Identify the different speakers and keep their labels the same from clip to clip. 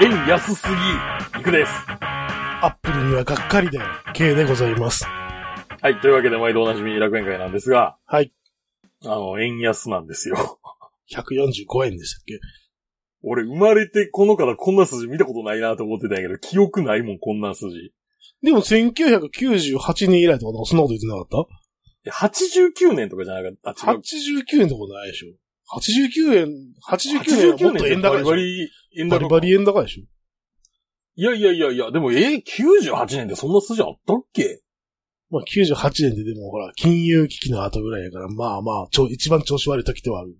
Speaker 1: 円安すぎ、いくです。
Speaker 2: アップルにはがっかりで、K でございます。
Speaker 1: はい。というわけで、毎度おなじみ楽園会なんですが、
Speaker 2: はい。
Speaker 1: あの、円安なんですよ。
Speaker 2: 145円でしたっけ？
Speaker 1: 俺、生まれてこのからこんな数字見たことないなと思ってたんやけど、記憶ないもん、こんな数字。
Speaker 2: でも1998年以来とかそんなこと言ってなかっ
Speaker 1: え89年とかじゃなかった
Speaker 2: た
Speaker 1: あ、違う。
Speaker 2: ?89 円とかないでしょ ?89 円、89年はもっと円高でしょ
Speaker 1: バリバリ円高。
Speaker 2: バリバリ円高でしょ
Speaker 1: いやいやいやいや、でも、えー、98年ってそんな数字あったっけ？
Speaker 2: まあ98年ででもほら、金融危機の後ぐらいやから、まあまあ、ちょ、一番調子悪い時ではある。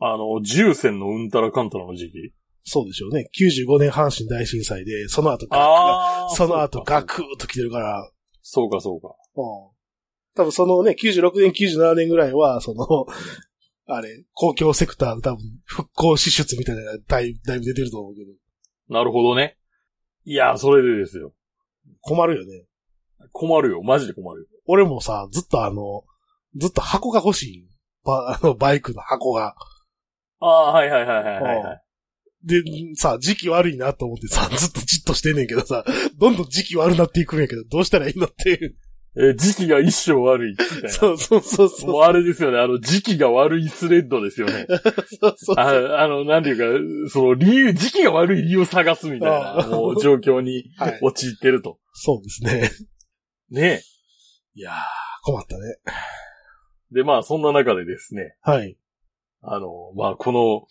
Speaker 1: あの、重戦のうんたらかんたらの時期？
Speaker 2: そうでしょうね。95年阪神大震災で、その後ガクその後ガ
Speaker 1: が
Speaker 2: クーッと来てるから、
Speaker 1: そうか、そうか。
Speaker 2: うん多分そのね、96年、97年ぐらいは、その、あれ、公共セクターの多分、復興支出みたいなのがだいだいぶ出てると思うけど、
Speaker 1: なるほどね。いや、それでですよ。
Speaker 2: 困るよね。
Speaker 1: 困るよ。マジで困るよ。
Speaker 2: 俺もさ、ずっとあの、ずっと箱が欲しい。バあのバイクの箱が。
Speaker 1: ああ、はいはいはいはいはい、はい。
Speaker 2: で、さ、時期悪いなと思ってさ、ずっとじっとしてんねんけどさ、どんどん時期悪なっていくんやけど、どうしたらいいのっていう。
Speaker 1: えー時期が一生悪い。みたいな。
Speaker 2: そうそうそうそう。
Speaker 1: もうあれですよね。あの、時期が悪いスレッドですよね。
Speaker 2: そうそう
Speaker 1: ああの、なんていうか、その理由、時期が悪い理由を探すみたい
Speaker 2: あ
Speaker 1: な、もう状況に
Speaker 2: はい
Speaker 1: 陥ってると。
Speaker 2: そうですね。
Speaker 1: ね
Speaker 2: いやー、困ったね。
Speaker 1: で、まあ、そんな中でですね、
Speaker 2: はい。
Speaker 1: あの、まあ、この、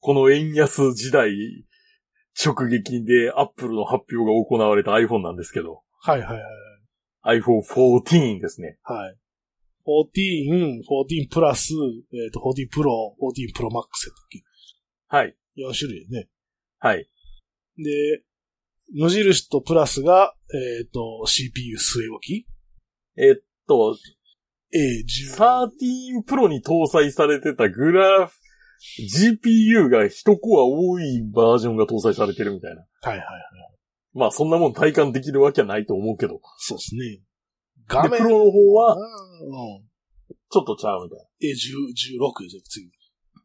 Speaker 1: この円安時代直撃でアップルの発表が行われた iPhone なんですけど、
Speaker 2: はいはいはい。
Speaker 1: iPhone 14ですね。
Speaker 2: はい。14、14プラス、えっ、と、14 Pro、14 Pro Max やったっけ？
Speaker 1: はい。
Speaker 2: ?4 種類ね。
Speaker 1: はい。
Speaker 2: で、無印とプラスが、えっ、と、CPU 据え置き？
Speaker 1: えっと、
Speaker 2: ?A10。
Speaker 1: 13 Pro に搭載されてたグラフ、GPU が一コア多いバージョンが搭載されてるみたいな。
Speaker 2: はいはいはい。
Speaker 1: まあそんなもん体感できるわけはないと思うけど。
Speaker 2: そうですね。
Speaker 1: で、
Speaker 2: 画面
Speaker 1: プロの方は
Speaker 2: うん。
Speaker 1: ちょっとちゃうみたいな。
Speaker 2: A10、16ですよ、次。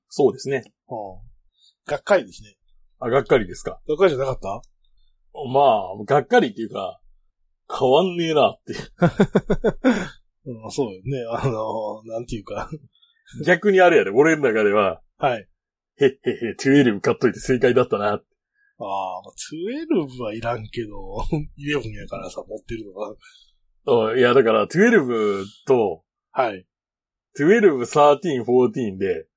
Speaker 1: そうですね。
Speaker 2: うん。がっかりですね。
Speaker 1: あ、がっかりですか。
Speaker 2: がっかりじゃなかった？
Speaker 1: まあ、がっかりっていうか、変わんねえなって。
Speaker 2: うん、そうよね。あの、なんていうか。
Speaker 1: 逆にあれやで、俺の中では、
Speaker 2: はい。
Speaker 1: へっへっへ、12買っといて正解だったな。
Speaker 2: ああ、まあ12はいらんけど、11やからさ、持ってるのは。
Speaker 1: あいや、だから12と、
Speaker 2: はい。
Speaker 1: 12、13、14で、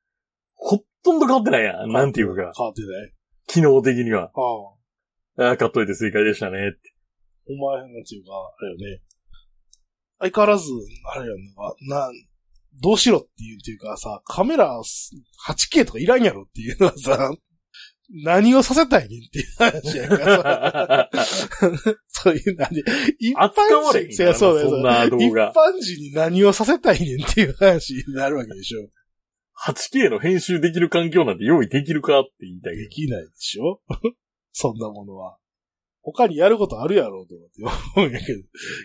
Speaker 1: ほとんど変わってないやん。なんていうか、
Speaker 2: 変わってない。
Speaker 1: 機能的には。
Speaker 2: ああ。
Speaker 1: あ買っといて正解でしたね。
Speaker 2: お前、なんていうか、あれよね。相変わらず、あれやんな、な、どうしろっていうっていうかさ、カメラ 8K とかいらんやろっていうのはさ、何をさせたいねんっていう話やから。さ。そういう、なんで、一般人、そうだよ
Speaker 1: そんな動
Speaker 2: 一
Speaker 1: 画
Speaker 2: 般人に何をさせたいねんっていう話。になるわけでしょ。
Speaker 1: 8K の編集できる環境なんて用意できるかって言いたいけ
Speaker 2: できないでしょ。そんなものは。他にやることあるやろうと思って思うんやけど、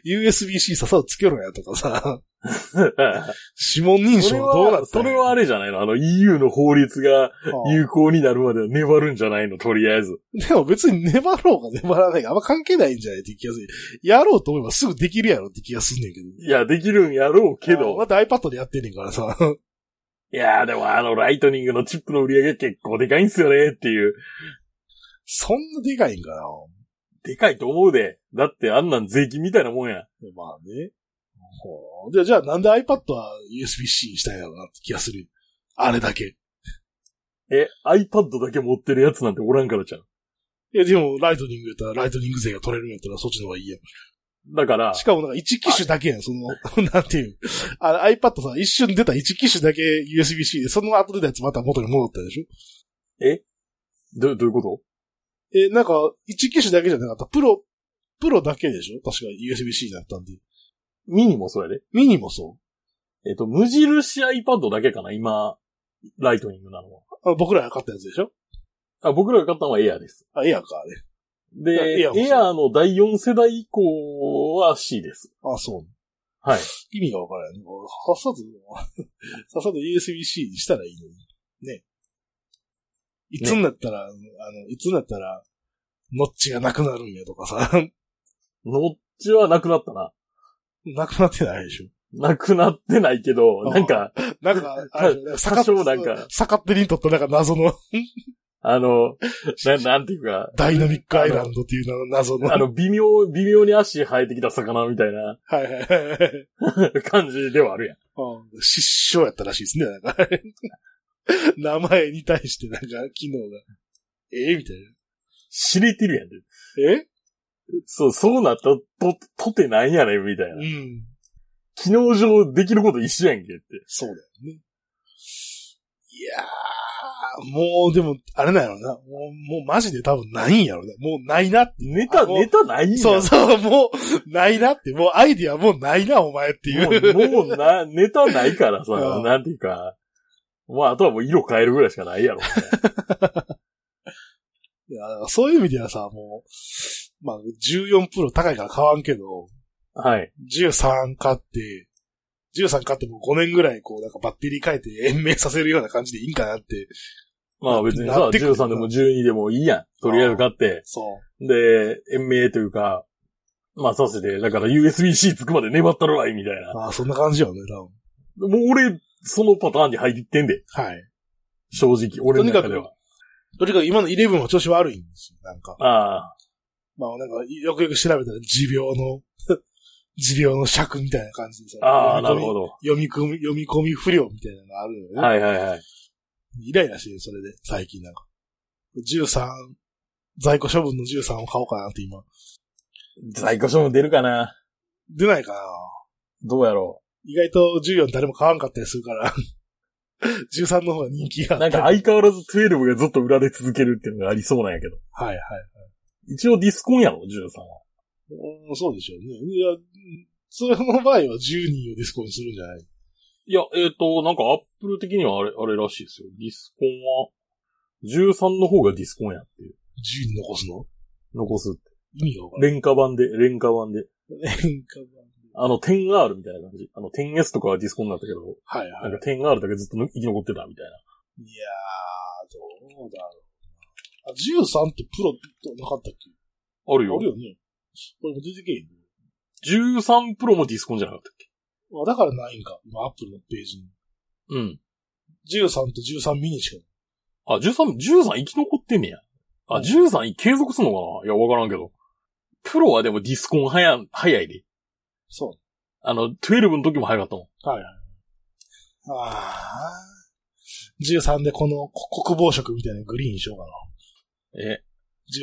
Speaker 2: USB-C ささをつけろやとかさ、
Speaker 1: ど。
Speaker 2: 指紋認証
Speaker 1: は、
Speaker 2: どうなった
Speaker 1: それはあれじゃないの？あの EU の法律が有効になるまでは粘るんじゃないの？とりあえず。
Speaker 2: でも別に粘ろうが粘らないがあんま関係ないんじゃないって気がする。やろうと思えばすぐできるやろって気がすんねんけど。
Speaker 1: いや、できるんやろうけど。
Speaker 2: だって iPad でやってんねんからさ。
Speaker 1: いやーでもあのライトニングのチップの売り上げ結構でかいんすよねっていう。
Speaker 2: そんなでかいんかな
Speaker 1: でかいと思うで。だってあんなん税金みたいなもんや。
Speaker 2: まあね。ほうでじゃあなんで iPad は USB-C にしたんやろうなって気がする。あれだけ。
Speaker 1: え、iPad だけ持ってるやつなんておらんからちゃう。
Speaker 2: いやでもライトニングやったらライトニング税が取れるんやったらそっちの方がいいやん。
Speaker 1: だから、
Speaker 2: しかもなんか1機種だけやん、その、なんていう。あの iPad さ、一瞬出た1機種だけ USB-C で、その後出たやつまた元に戻ったでしょ
Speaker 1: ど、どういうこと？
Speaker 2: え、なんか、1機種だけじゃなかった。プロ、プロだけでしょ？確か USB-C になったんで。
Speaker 1: ミニもそうやで。
Speaker 2: ミニもそ
Speaker 1: えっと、無印 iPad だけかな今、ライトニングなのは。
Speaker 2: うあ僕らが買ったやつでしょ？
Speaker 1: あ、僕らが買ったのはエアです。
Speaker 2: あ、エアか、あれ。
Speaker 1: で、
Speaker 2: エア
Speaker 1: エアの第4世代以降は C です。
Speaker 2: あ、そう。
Speaker 1: はい。
Speaker 2: 意味がわからない。さっさと、さっさと USB-C にしたらいいのに。ね。いつになったら、あの、いつになったら、ノッチがなくなるんやとかさ。
Speaker 1: ノッチはなくなったな。
Speaker 2: なくなってないでしょ。
Speaker 1: なくなってないけど、
Speaker 2: あ
Speaker 1: なんか、
Speaker 2: なんか、
Speaker 1: 多少なんか
Speaker 2: 逆ってにとったなんか謎の
Speaker 1: あの、ななんていうか、
Speaker 2: ダイナミックアイランドっていうの謎の。
Speaker 1: あの、微妙、微妙に足生えてきた魚みたいな
Speaker 2: はいはいはいはい。
Speaker 1: 感じではあるやん。
Speaker 2: うん失笑やったらしいですね、なんか。名前に対してなんか、機能が。ええみたい
Speaker 1: 知れてるやん。
Speaker 2: な。え？
Speaker 1: そう、そうなったと、とてなんやねん、みたいな
Speaker 2: う。ん。
Speaker 1: 機能上できること一緒やんけって。
Speaker 2: そうだよね。いやー、もうでも、あれなんやろな。もう、もうマジで多分ないんやろな。もうないなって。
Speaker 1: ネタ、ネタないんや
Speaker 2: そうそう、もう、ないなって。もうアイディアもうないな、お前っていう。
Speaker 1: もう、もうな、ネタないからさ
Speaker 2: う、ん
Speaker 1: なんていうか、まあ、あとはもう色変えるぐらいしかないやろ。
Speaker 2: いや、そういう意味ではさ、もう、まあ、14プロ高いから買わんけど、
Speaker 1: はい。
Speaker 2: 13買って、13買っても5年ぐらいこう、なんかバッテリー変えて延命させるような感じでいいんかなって。
Speaker 1: まあ別にさ、
Speaker 2: なってくる
Speaker 1: 13でも12でもいいやん。とりあえず買って。
Speaker 2: そう。
Speaker 1: で、延命というか、まあさせて、だから USB-C つくまで粘ったるわい、みたいな。
Speaker 2: ああ、そんな感じよね、多分。
Speaker 1: もう俺、そのパターンに入ってんで。
Speaker 2: はい。
Speaker 1: 正直、俺の中では。
Speaker 2: とにかく今の11は調子悪いんですよ、なんか。
Speaker 1: ああ。
Speaker 2: まあなんか、よくよく調べたら持病の、持病の尺みたいな感じでさ。
Speaker 1: ああ、なる
Speaker 2: ど。
Speaker 1: ほど。
Speaker 2: 読み込み、読み込み不良みたいなのがあるのよね。
Speaker 1: はいはいはい。
Speaker 2: イライラしてる、それで、最近なんか。13、在庫処分の13を買おうかなって今。
Speaker 1: 在庫処分出るかな
Speaker 2: 出ないかな
Speaker 1: どうやろ
Speaker 2: 意外と14誰も買わんかったりするから。13の方が人気が
Speaker 1: なんか相変わらず12がずっと売られ続けるっていうのがありそうなんやけど。
Speaker 2: はいはい。
Speaker 1: 一応ディスコンやろ、13は。
Speaker 2: うんそうでしょうね。いや、うんそれの場合は10人をディスコにするんじゃない？
Speaker 1: いや、えっ、と、なんかアップル的にはあれ、あれらしいですよ。ディスコンは、13の方がディスコンやっていう。
Speaker 2: ?10 人残すの？
Speaker 1: 残すって。
Speaker 2: 意味がわからない。
Speaker 1: 廉価版で、廉価版で。
Speaker 2: 廉価版
Speaker 1: あの、10R みたいな感じ。あの、10S とかはディスコンだったけど、
Speaker 2: はいは
Speaker 1: なんか 10R だけずっと生き残ってたみたいな。
Speaker 2: い。いやー、どうだろうな。あ、13ってプロとなかったっけ？
Speaker 1: あるよ。
Speaker 2: あるよね。これも出てけえへんね。
Speaker 1: 13プロもディスコンじゃなかったっけ？
Speaker 2: あ、だからないんか。今、アップルのページに。
Speaker 1: うん。
Speaker 2: 13と13ミニしかない。
Speaker 1: あ、13、13生き残ってんねや。あ、13継続すんのかな？いや、わからんけど。プロはでもディスコン早、早いで。
Speaker 2: そ
Speaker 1: あの、12の時も早かったもん。
Speaker 2: う。はいはい。ああ。13でこのこ国防色みたいなグリーンにしようかな。
Speaker 1: え、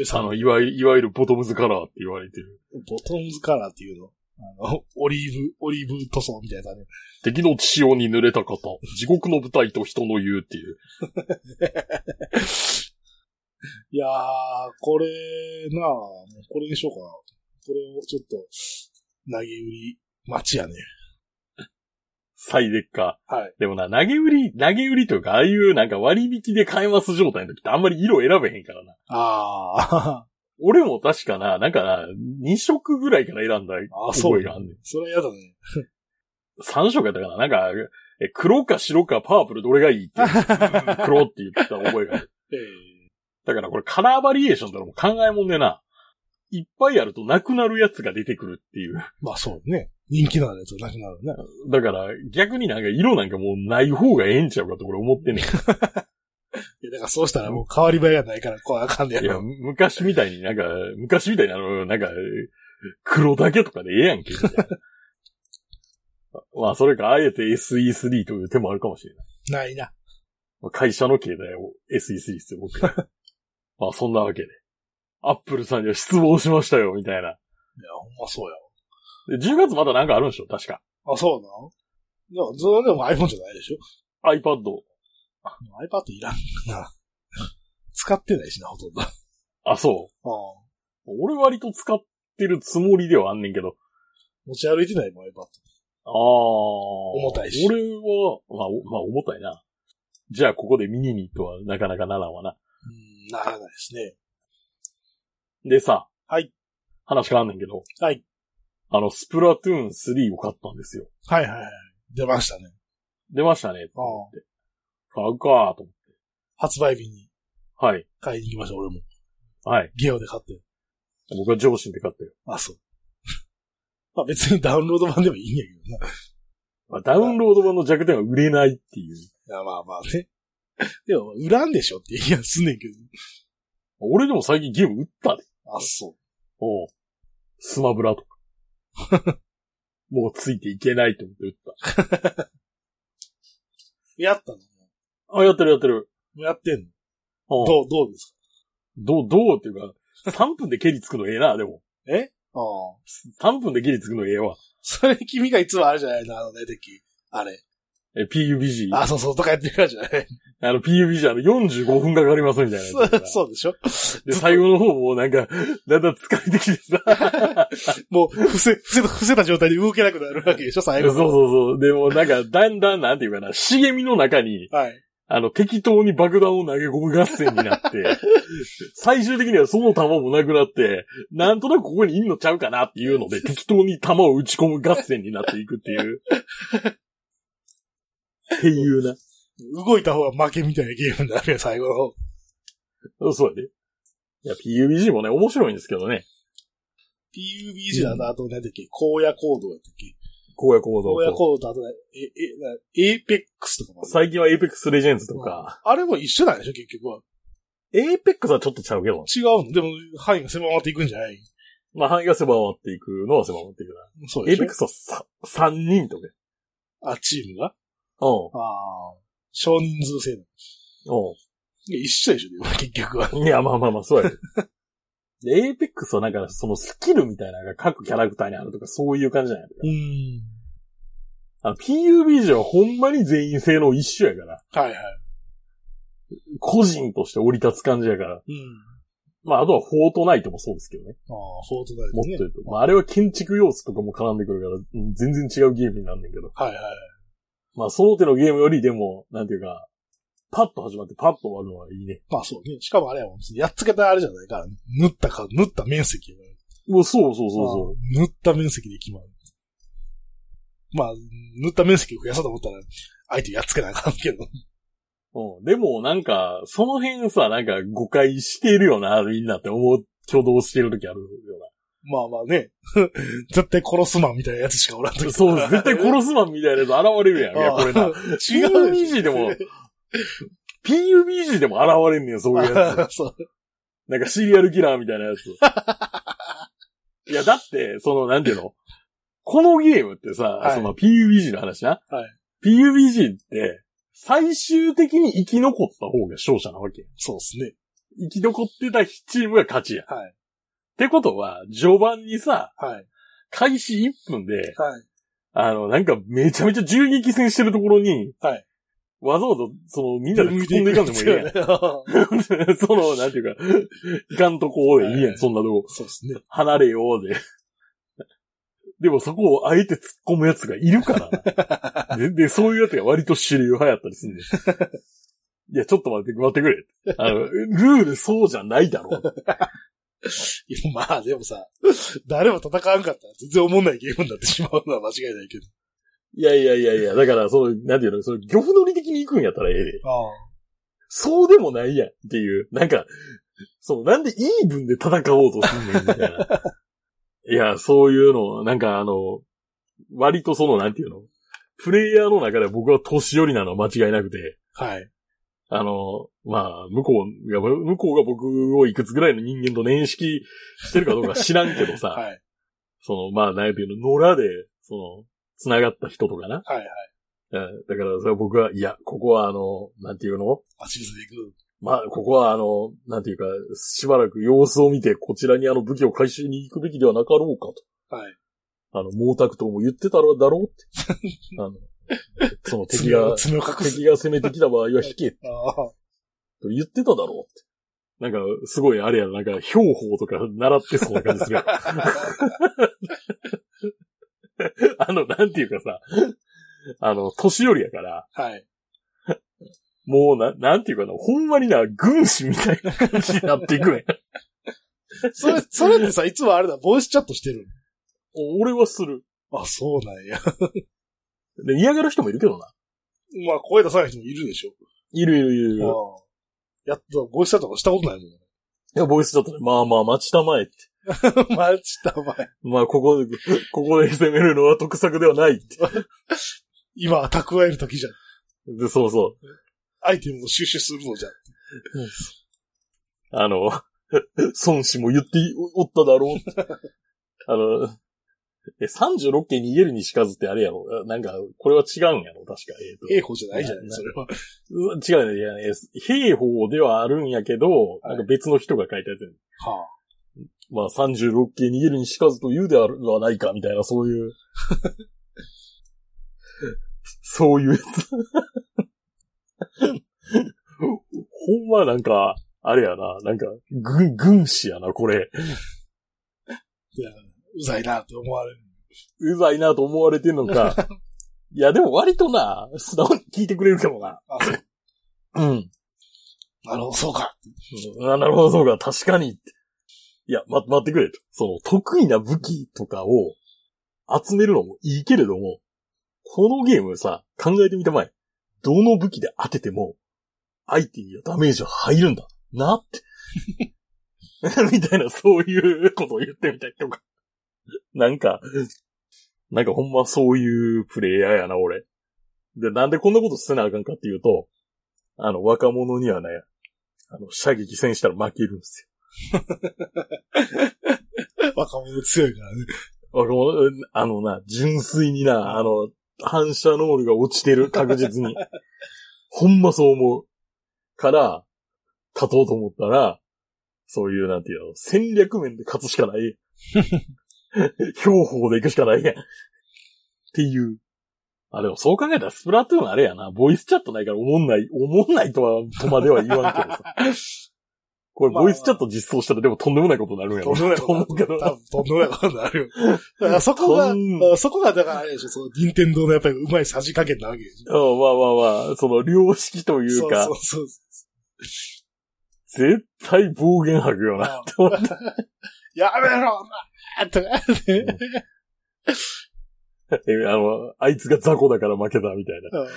Speaker 2: 13
Speaker 1: あの、いわゆる、いわゆるボトムズカラーって言われてる。
Speaker 2: ボトンズカラーっていうの？あの、オリーブ、オリーブ塗装みたいなね。
Speaker 1: 敵の血潮に濡れた方、地獄の舞台と人の言うっていう。
Speaker 2: いやー、これなあ、もうこれにしようかな。これをちょっと、投げ売り待ちやね。
Speaker 1: サイデッカ
Speaker 2: はい。
Speaker 1: ー。でもな、投げ売り、投げ売りというか、ああいうなんか割引で買えます状態の時ってあんまり色選べへんからな。
Speaker 2: ああ、
Speaker 1: 俺も確かな、なんかな、2色ぐらいから選んだ
Speaker 2: あそう
Speaker 1: 覚えがあんねん。
Speaker 2: それは嫌だね。
Speaker 1: 3色やったかななんか、え、黒か白かパープルどれがいいって、うん黒って言った覚えがある。
Speaker 2: え
Speaker 1: だからこれカラーバリエーションってのも考えもんでな、いっぱいあるとなくなるやつが出てくるっていう。
Speaker 2: ーまあそうね。人気のあるやつがなくなるね。
Speaker 1: だから逆になんか色なんかもうない方がええんちゃうかと俺思ってんねん。
Speaker 2: いや、だからそうしたらもう変わり映えがないから、こうあかんねや
Speaker 1: いや、
Speaker 2: ろ。
Speaker 1: 昔みたいになんか、昔みたいにあの、なんか、黒だけとかでええやんけ。まあ、それか、あえて SE3 という手もあるかもしれない。
Speaker 2: ないな。
Speaker 1: まあ会社の携帯を SE3 ですよ、僕。まあ、そんなわけで。アップルさんには失望しましたよ、みたいな。
Speaker 2: いや、ほんまそうや
Speaker 1: で10月まだなんかあるんでしょ確か。
Speaker 2: わ。あ、そうなのいや、それでも iPhone じゃないでしょ
Speaker 1: iPad。
Speaker 2: iPad いらんな。使ってないしな、ほとんど。あ
Speaker 1: あ、そう。
Speaker 2: あ
Speaker 1: 俺割と使ってるつもりではあんねんけど。
Speaker 2: 持ち歩いてないもん、iPad。
Speaker 1: ああ。
Speaker 2: 重たいし
Speaker 1: 俺は、まあ、おまあ、重たいな。じゃあ、ここでミニにとはなかなかならんわな。
Speaker 2: うん、ならないですね。
Speaker 1: でさ。
Speaker 2: はい。
Speaker 1: 話変わんねんけど。
Speaker 2: はい。
Speaker 1: あの、スプラトゥーン3を買ったんですよ。
Speaker 2: はいはいはい。出ましたね。
Speaker 1: 出ましたね。と思って。買うかと思って。
Speaker 2: 発売日に
Speaker 1: はい。
Speaker 2: 買いに行きました、俺も。
Speaker 1: はい。
Speaker 2: ゲオで買ってる。
Speaker 1: 僕は上司で買ったよ。
Speaker 2: あ、そう。まあ別にダウンロード版でもいいんやけどな。
Speaker 1: まあ、ダウンロード版の弱点は売れないっていう。
Speaker 2: いや、まあまあね。でも、売らんでしょって言いやすんねんけど。
Speaker 1: 俺でも最近ゲーム売ったで。
Speaker 2: あ、そ
Speaker 1: おうスマブラとか。もうついていけないと思って売っ
Speaker 2: う。やったの？
Speaker 1: た。あ、やってるやってる。
Speaker 2: もうやってんの？
Speaker 1: うん
Speaker 2: どう、どうです
Speaker 1: どう、どうっていうか、3分で蹴りつくのええな、でも。
Speaker 2: かえ？ああ。
Speaker 1: 3分で蹴りつくのええわ。
Speaker 2: それ君がいつもあるじゃないの、あのね、敵。あれ。
Speaker 1: え、PUBG。
Speaker 2: あ、そうそう、とかやってるからじゃない。
Speaker 1: あの PUBG あの45分かかりますみたいなやつだから。
Speaker 2: そうでしょ
Speaker 1: で、最後の方もなんか、だんだん疲れてきてさ。
Speaker 2: もう、伏せ、伏せた、伏せた状態で動けなくなるわけでしょ、最
Speaker 1: そうそう。そう。でもなんか、だんだんなんていうかな、茂みの中に、
Speaker 2: はい。
Speaker 1: あの、適当に爆弾を投げ込む合戦になって、最終的にはその弾もなくなって、なんとなくここにいんのちゃうかなっていうので、適当に弾を打ち込む合戦になっていくっていう。っていうな。
Speaker 2: 動いた方が負けみたいなゲームになるよ、最後の方。
Speaker 1: そうやで。いや、PUBG もね、面白いんですけどね。
Speaker 2: PUBG だと、あと、なんだっけ、荒野行動やったっけ？
Speaker 1: 荒野行動
Speaker 2: 荒野
Speaker 1: と。
Speaker 2: 行動とあとね、え、え、なエーペックスとかも。
Speaker 1: 最近は Apex Legends とか。
Speaker 2: あれも一緒なんでしょ、結局は。
Speaker 1: Apex はちょっとちゃうけど。
Speaker 2: 違うのでも、範囲が狭まっていくんじゃない？
Speaker 1: まあ、範囲が狭まっていくのは狭まっていくな。
Speaker 2: そうでしょ
Speaker 1: ？Apex はさ3人とか。
Speaker 2: あ、チームが？
Speaker 1: う
Speaker 2: ああ。少人数制の。
Speaker 1: ん。う
Speaker 2: 一緒でしょ、でも 結局は。
Speaker 1: いや、まあまあまあ、そうやで。で、エイペックスはなんか、そのスキルみたいなのが各キャラクターにあるとか、そういう感じじゃない
Speaker 2: うん。
Speaker 1: あの、PUBG はほんまに全員性能一緒やから、
Speaker 2: はいはい。
Speaker 1: 個人として降り立つ感じやから。
Speaker 2: うん。
Speaker 1: まあ、あとはフォートナイトもそうですけどね。
Speaker 2: ああ、フォートナイトね。
Speaker 1: もっと言うと。まあ、あれは建築要素とかも絡んでくるから、うん全然違うゲームになるんだけど。
Speaker 2: はいはい。
Speaker 1: まあ、その手のゲームよりでも、なんていうか、パッと始まってパッと終わるのはいいね。
Speaker 2: まあそうね。しかもあれやもん。やっつけたあれじゃないからね。塗ったか、塗った面積やから
Speaker 1: もうそうそうそうそ
Speaker 2: 塗った面積で決まる。まあ、塗った面積を増やそうと思ったら、相手やっつけなあかんけど。
Speaker 1: う。うん。でも、なんか、その辺さ、なんか誤解してるよな、みんなって思う、挙動してる時あるよ
Speaker 2: まあまあね。絶対殺すマンみたいなやつしかおらんと
Speaker 1: な。そう、絶対殺すマンみたいなやつ現れるやん。いや、これな。PUBG でも PUBG でも現れんねん、そういうやつ。なんかシリアルキラーみたいなやつ。いや、だって、その、なんていうの？このゲームってさ、
Speaker 2: はい
Speaker 1: その PUBG の話な。
Speaker 2: はい
Speaker 1: PUBG って、最終的に生き残った方が勝者なわけや。
Speaker 2: そうですね。
Speaker 1: 生き残ってたチームが勝ちや。っ
Speaker 2: はい。
Speaker 1: てことは、序盤にさ、
Speaker 2: はい。
Speaker 1: 開始1分で、
Speaker 2: はい。
Speaker 1: あの、なんかめちゃめちゃ銃撃戦してるところに、
Speaker 2: はい。
Speaker 1: わざわざ、その、みんなで突っ込んでいかんでもいいやん。
Speaker 2: ね。
Speaker 1: その、なんていうか、いかんとこでいいやん、
Speaker 2: はい
Speaker 1: そんなとこ。
Speaker 2: そうですね。
Speaker 1: 離れようで。でもそこをあえて突っ込むやつがいるからな。でで、そういうやつが割と主流派やったりするんで。いや、ちょっと待って、待ってくれ。あの、ルールそうじゃないだろう。
Speaker 2: まあでもさ、誰も戦わんかったら全然思んないゲームになってしまうのは間違いないけど。
Speaker 1: いやいやいやいや、だから、その、なんていうの、その、漁夫乗り的に行くんやったらええで。
Speaker 2: あ
Speaker 1: そうでもないやんっていう、なんか、その、なんでイーブンで戦おうとすんねんみたいな。いや、そういうの、なんかあの、割とその、なんていうの、プレイヤーの中で僕は年寄りなのは間違いなくて、
Speaker 2: あ。はい。
Speaker 1: あの、まあ、向こうが、向こうが僕をいくつぐらいの人間と認識してるかどうか知らんけどさ、
Speaker 2: はい。
Speaker 1: その、まあ、なんていうの、野良で、その、繋がった人とかな。
Speaker 2: はいはい。
Speaker 1: うんだから、それは僕は、いや、ここはあの、なんていうの？
Speaker 2: 足水で行く。
Speaker 1: まあ、ここはあの、なんていうか、しばらく様子を見て、こちらにあの武器を回収に行くべきではなかろうかと。
Speaker 2: はい。
Speaker 1: あの、毛沢東も言ってたろだろうって。あの、その敵が、
Speaker 2: 爪を爪を隠す。
Speaker 1: 敵が攻めてきた場合は引け。と言ってただろうって。なんか、すごいあれやな、なんか、標法とか習ってそうな感じする。あの、なんていうかさ、あの、年寄りやから、
Speaker 2: はい。
Speaker 1: もうな、なんていうかな、ほんまにな、軍師みたいな感じになっていくね。
Speaker 2: それ、それってさ、いつもあれだ、ボイスチャットしてる
Speaker 1: 俺はする。
Speaker 2: のあ、そうなんや。
Speaker 1: で、嫌がる人もいるけどな。
Speaker 2: まあ、声出さない人もいるでしょ。
Speaker 1: いるいるいるいる。
Speaker 2: ああ。やっと、ボイスチャットとかしたことないもん。
Speaker 1: いや、ボイスチャットで、まあまあ、待ちたまえって。
Speaker 2: 待ちたまえ。
Speaker 1: まあ、ここで、ここで攻めるのは得策ではないって。
Speaker 2: 今は蓄える時じゃん。
Speaker 1: で、そうそう。
Speaker 2: アイテムを収集するのじゃん。
Speaker 1: あの、孫子も言っておっただろう。あの、え、36件逃げるにしかずってあれやろなんか、これは違うんやろ確か。えっ、と。
Speaker 2: 兵法じゃないじゃない、
Speaker 1: な
Speaker 2: それは。
Speaker 1: 違うね。いや、え兵法ではあるんやけど、
Speaker 2: はい
Speaker 1: なんか別の人が書いたやつやね
Speaker 2: は
Speaker 1: まあ36件逃げるにしかずと言うではないか、みたいな、そういう。そういうやつ。ほんまなんか、あれやな、なんか、軍、軍師やな、これ。
Speaker 2: あ。うざいなって思われる。
Speaker 1: うざいなと思われてんのか。いや、でも割とな、素直に聞いてくれるかもな。
Speaker 2: う。
Speaker 1: うん。
Speaker 2: なるほど、そうか。
Speaker 1: うんあなるほど、そうか、確かに。いや、ま、待ってくれと。その、得意な武器とかを集めるのもいいけれども、このゲームさ、考えてみたまえ。どの武器で当てても、相手にはダメージは入るんだ。なって。みたいな、そういうことを言ってみたりとか。なんか、なんかほんまそういうプレイヤーやな、俺。で、なんでこんなことせなあかんかっていうと、あの、若者にはね、あの、射撃戦したら負けるんです
Speaker 2: 若者強いからね。
Speaker 1: よ。若者、あのな、純粋にな、あの、反射能力が落ちてる、確実に。ほんまそう思う。から、勝とうと思ったら、そういう、なんていうの、戦略面で勝つしかない。標法で行くしかないやん。っていう。あ、でもそう考えたらスプラトゥーンあれやな。ボイスチャットないから思んない、思んないとは、とまでは言わんけどさ。これ、
Speaker 2: まあ
Speaker 1: ボイスチャット実装したらでもとんでもないことになるんやろ。
Speaker 2: とんでもない
Speaker 1: と思うけど。
Speaker 2: 多分とんでもないことになるよ。だからそこがそこがだからあれでしょ、その、任天堂のやっぱりうまいさじ加減なわけでしょ。
Speaker 1: うんまあまあまあ、その、良識というか、
Speaker 2: そうそうそう。
Speaker 1: 絶対暴言吐くよな。って思った
Speaker 2: やめろなとかね。
Speaker 1: えあの、あいつが雑魚だから負けたみたいな。
Speaker 2: うん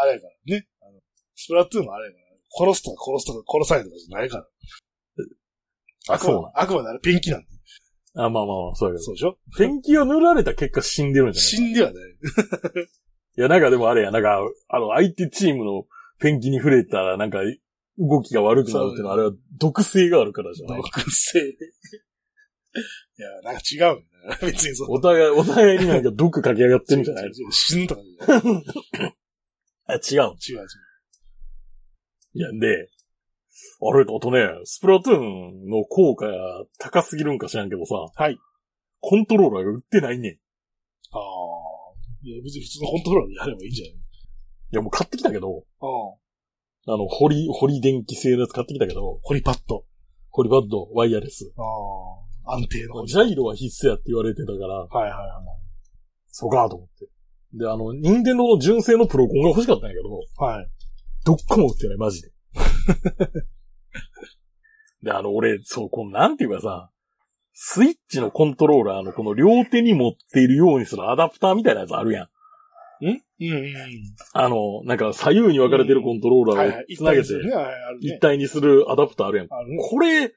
Speaker 2: あれやからね。あのスプラトゥーンもあれやから。殺すとか殺すとか殺さないとかじゃないから。
Speaker 1: あ、そう
Speaker 2: なあくまであれペンキなんで。
Speaker 1: あ、まあまあまあ、そうやけ
Speaker 2: そうでしょ？
Speaker 1: ど。ペンキを塗られた結果死んでるんじゃない？
Speaker 2: 死んではない。
Speaker 1: いや、なんかでもあれや、なんか、あの、相手チームのペンキに触れたら、なんか、動きが悪くなるってのは、あれは毒性があるからじゃない
Speaker 2: 毒性。いや、なんか違うんだよな。別にそう。
Speaker 1: お互い、お互いになんか毒かけ上がってるんじゃない
Speaker 2: 死ぬとか。
Speaker 1: あ、違う。
Speaker 2: 違う違う。
Speaker 1: いや、で、あれ、あとね、スプラトゥーンの効果が高すぎるんか知らんけどさ、
Speaker 2: はい。
Speaker 1: コントローラーが売ってないね
Speaker 2: ああ。いや、別に普通のコントローラーでやればいいんじゃない？
Speaker 1: や、もう買ってきたけど、
Speaker 2: ああ。
Speaker 1: あの、ホリ、ホリ電気製のやつ買ってきたけど、
Speaker 2: ホリパッド。
Speaker 1: ホリバッド、ワイヤレス。
Speaker 2: ああ。安定の。
Speaker 1: ジャイロは必須やって言われてたから、
Speaker 2: はいはいはい。
Speaker 1: そうかと思って。で、あの、任天堂の純正のプロコンが欲しかったんやけど、
Speaker 2: はい。
Speaker 1: どっこも売ってない、マジで。で、あの、俺、そう、この、なんていうかさ、スイッチのコントローラーのこの両手に持っているようにするアダプターみたいなやつあるやん。
Speaker 2: うん？うんうん。
Speaker 1: あの、なんか左右に分かれてるコントローラ。ーをつなげて
Speaker 2: 一体
Speaker 1: にするアダプターあるやん。これ、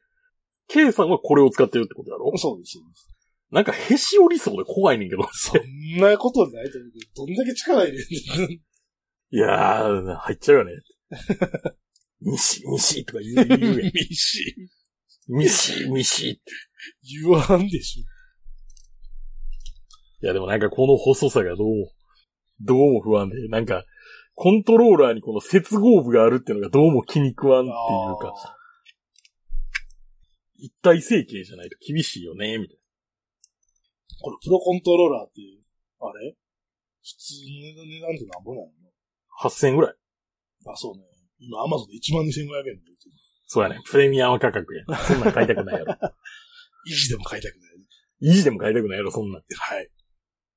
Speaker 1: K さんはこれを使ってるってことやろ？
Speaker 2: そうです、そうです。
Speaker 1: なんかへし折りそうで怖いねんけど。
Speaker 2: そんなことないと思うけど、どんだけ力入れるん
Speaker 1: いやー、入っちゃうよね。ミシ、ミシとか言う言うやん。
Speaker 2: ミシ
Speaker 1: ミシ、ミシって。
Speaker 2: 言わんでし
Speaker 1: いやでもなんかこの細さがどうも、どうも不安で、なんか、コントローラーにこの接合部があるっていうのがどうも気に食わんって
Speaker 2: ょ。
Speaker 1: いうか、一体成形じゃないと厳しいよね、みたい
Speaker 2: これ、プロコントローラーって、あれ？普通の値段ってなんぼなの
Speaker 1: な。8000円ぐらい。
Speaker 2: あ、そうね。今、アマゾンで1万2500円で売ってる。
Speaker 1: そうやね。プレミアム価格や。そんなん買いたくないやろ。
Speaker 2: 維持でも買いたくない。
Speaker 1: 維持でも買いたくないやろ、そんなん。
Speaker 2: はい。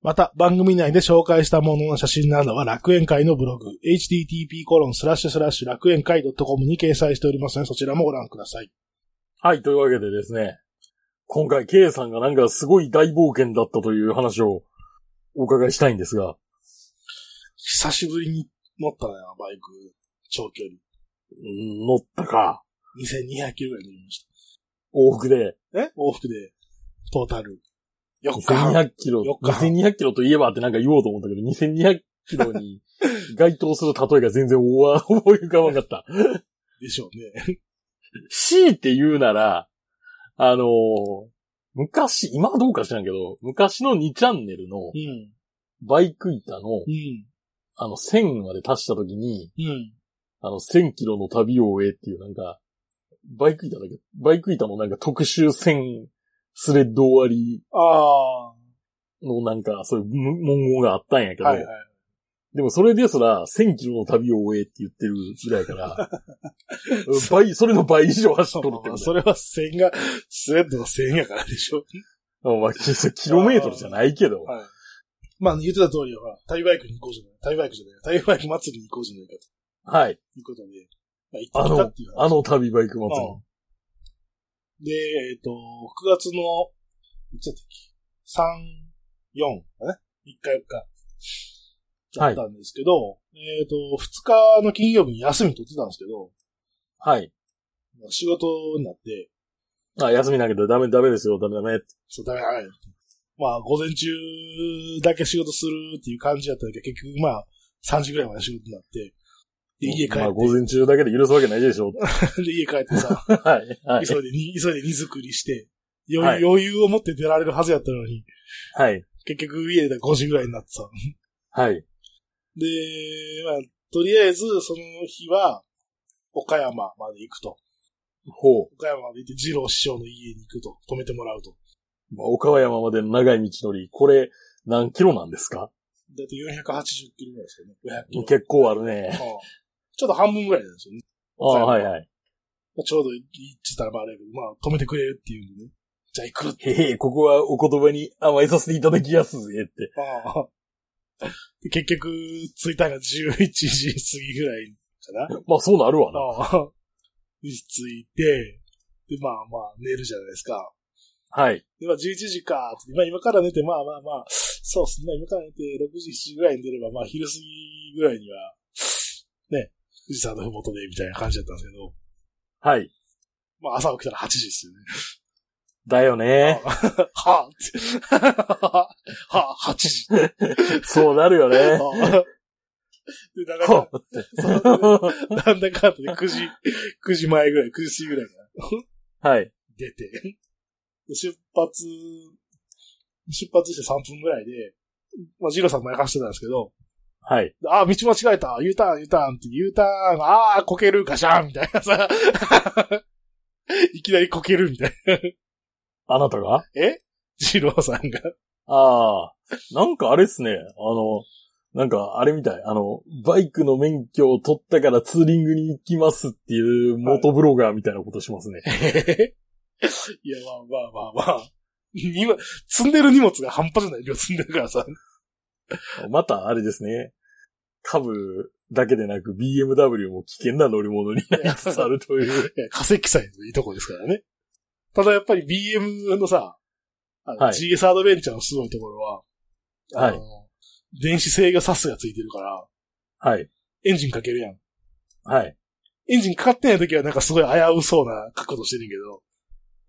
Speaker 2: また、番組内で紹介したものの写真などは楽園会のブログ、http コロンスラッシュスラッシュ楽園会 .com に掲載しておりますので、そちらもご覧ください。
Speaker 1: はい、というわけでですね、今回 K さんがなんかすごい大冒険だったという話をお伺いしたいんですが、
Speaker 2: 久しぶりに乗ったのよ、バイク、長距離。
Speaker 1: うん乗ったか、
Speaker 2: 2200キロぐらい乗りまし
Speaker 1: 往復で、
Speaker 2: た。え？往復で、トータル。4日半。
Speaker 1: 2200キロ、
Speaker 2: 四日半
Speaker 1: 2200キロといえばってなんか言おうと思ったけど、2200キロに該当する例えが全然思わ 思い浮かばなかった。
Speaker 2: でしょうね。
Speaker 1: C って言うなら、あのー昔、今はどうか知らんけど、昔の2チャンネルの
Speaker 2: うん。
Speaker 1: バイク板の、
Speaker 2: うん。
Speaker 1: あの、1000まで達した時に、
Speaker 2: うん。
Speaker 1: あの、1000キロの旅を終えっていうなんか、バイク板だけ、バイク板のなんか特殊1000スレッド終わり
Speaker 2: ああ。
Speaker 1: のなんか、そういう文言があったんやけど、
Speaker 2: はいはい。
Speaker 1: でもそれですら、1000キロの旅を終えって言ってるぐらいから、倍、それの倍以上走っとるってこと
Speaker 2: それは線が、スレッドの線やからでしょ。
Speaker 1: あまあ、キキロメートルじゃないけど。
Speaker 2: はい。まあ、言ってた通りほら、旅バイクに行こうじゃない。旅バイクじゃない。旅バイク祭りに行こうじゃないかと
Speaker 1: はい。
Speaker 2: いうことで、まあ、行
Speaker 1: あ
Speaker 2: ってきた
Speaker 1: の
Speaker 2: っていう、
Speaker 1: あの旅バイク祭
Speaker 2: うんで、えっ、と、9月の、いつやったっけ ?3、4かね ?3 日4日。だったんですけど、えっ、と、2日の金曜日に休み取ってたんですけど、
Speaker 1: り。はい。
Speaker 2: 仕事になって、
Speaker 1: あ、休みなきゃダメ、ダメですよ、ダメダメ。
Speaker 2: そう、ダメだね。まあ、午前中だけ仕事するっていう感じだったけど、結局まあ、3時ぐらいまで仕事になって、で、家帰って、
Speaker 1: まあ、午前中だけで許すわけないでしょ。
Speaker 2: で、家帰ってさ、
Speaker 1: はい。はい。
Speaker 2: 急いでに、急いで荷造りして、余裕,、
Speaker 1: はい
Speaker 2: 余裕を持って出られるはずやったのに、
Speaker 1: はい。
Speaker 2: 結局家で5時ぐらいになってさ。
Speaker 1: はい。
Speaker 2: で、まあ、とりあえず、その日は、岡山まで行くと。
Speaker 1: ほう。
Speaker 2: 岡山まで行って、二郎師匠の家に行くと。泊めてもらうと。
Speaker 1: まあ、岡山までの長い道のり、これ、何キロなんですか？
Speaker 2: だいたい480キロぐらいですよね。500キロ。
Speaker 1: 結構あるね。
Speaker 2: うんちょっと半分ぐらいなんですよね。
Speaker 1: ああ、はいはい。
Speaker 2: まあ、ちょうど行ってたらまああれやけど、まあ止めてくれるっていうんでね。じゃあ行くって。
Speaker 1: へへ、ここはお言葉に甘えさせていただきやすぜって。
Speaker 2: ああで結局、着いたのが11時過ぎぐらいかな。
Speaker 1: まあ、そうなるわな。
Speaker 2: ああに着いて、で、まあまあ寝るじゃないですか。
Speaker 1: はい。
Speaker 2: で、まあ11時か、まあ今から寝て、まあまあまあ、そうっすね。今から寝て6時、7時ぐらいに出れば、まあ昼過ぎぐらいには、ね、富士山のふもとで、みたいな感じだったんですけど、
Speaker 1: はい。
Speaker 2: まあ朝起きたら8時ですよね。
Speaker 1: だよね。
Speaker 2: はぁって。はぁ、8時。
Speaker 1: そうなるよね。
Speaker 2: は ぁで、だか。ら、なんだかんだで9時、9時前ぐらい、9時過ぎぐらいから
Speaker 1: はい。
Speaker 2: 出て、で出発、出発して3分ぐらいで、まあ、ジローさんもやかしてたんですけど、
Speaker 1: はい。
Speaker 2: あ、道間違えた !U ターン、U ターンって、U ターン、あー、こけるガシャンみたいなさ、いきなりこけるみたいな。
Speaker 1: あなたが？
Speaker 2: え？ジローさんが。
Speaker 1: ああ。なんかあれっすね。あの、なんかあれみたい。あの、バイクの免許を取ったからツーリングに行きますっていう元ブロガーみたいなことしますね。
Speaker 2: いや、まあまあまあまあ。今、積んでる荷物が半端じゃない量積んでるからさ。
Speaker 1: またあれですね。株だけでなく BMW も危険な乗り物になりつつあるという。
Speaker 2: 化石さえいいとこですからね。ただやっぱり BM のさ、あの
Speaker 1: はい
Speaker 2: GS アドベンチャーのすごいところは、あの電子制御サスがついてるから、
Speaker 1: はい。
Speaker 2: エンジンかけるやん。
Speaker 1: はい。
Speaker 2: エンジンかかってない時はなんかすごい危うそうな角度してるけど、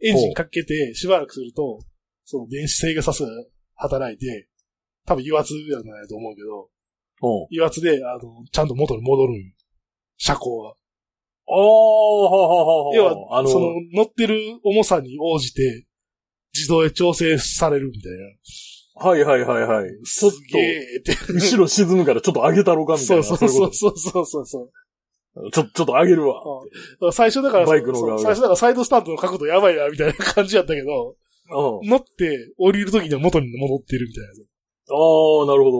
Speaker 2: エンジンかけてしばらくすると、その電子制御サスが働いて、多分油圧やないと思うけど、油圧で、あの、ちゃんと元に戻るん。車高が。
Speaker 1: おー、ほうほうほうほう
Speaker 2: 要は、
Speaker 1: あの、
Speaker 2: その乗ってる重さに応じて、自動で調整されるみたいな。
Speaker 1: はいはいはいはい。ちょっ
Speaker 2: すげえって。
Speaker 1: と、後ろ沈むからちょっと上げたろかみたいな。
Speaker 2: そうそうそうそうそうそう
Speaker 1: ちょ、ちょっと上げるわ。
Speaker 2: うん最初だから、
Speaker 1: バイクの
Speaker 2: 最初だからサイドスタンドの角度やばいな、みたいな感じやったけど、
Speaker 1: うん。
Speaker 2: 乗って降りる時には元に戻ってるみたいな。
Speaker 1: ああ、なるほ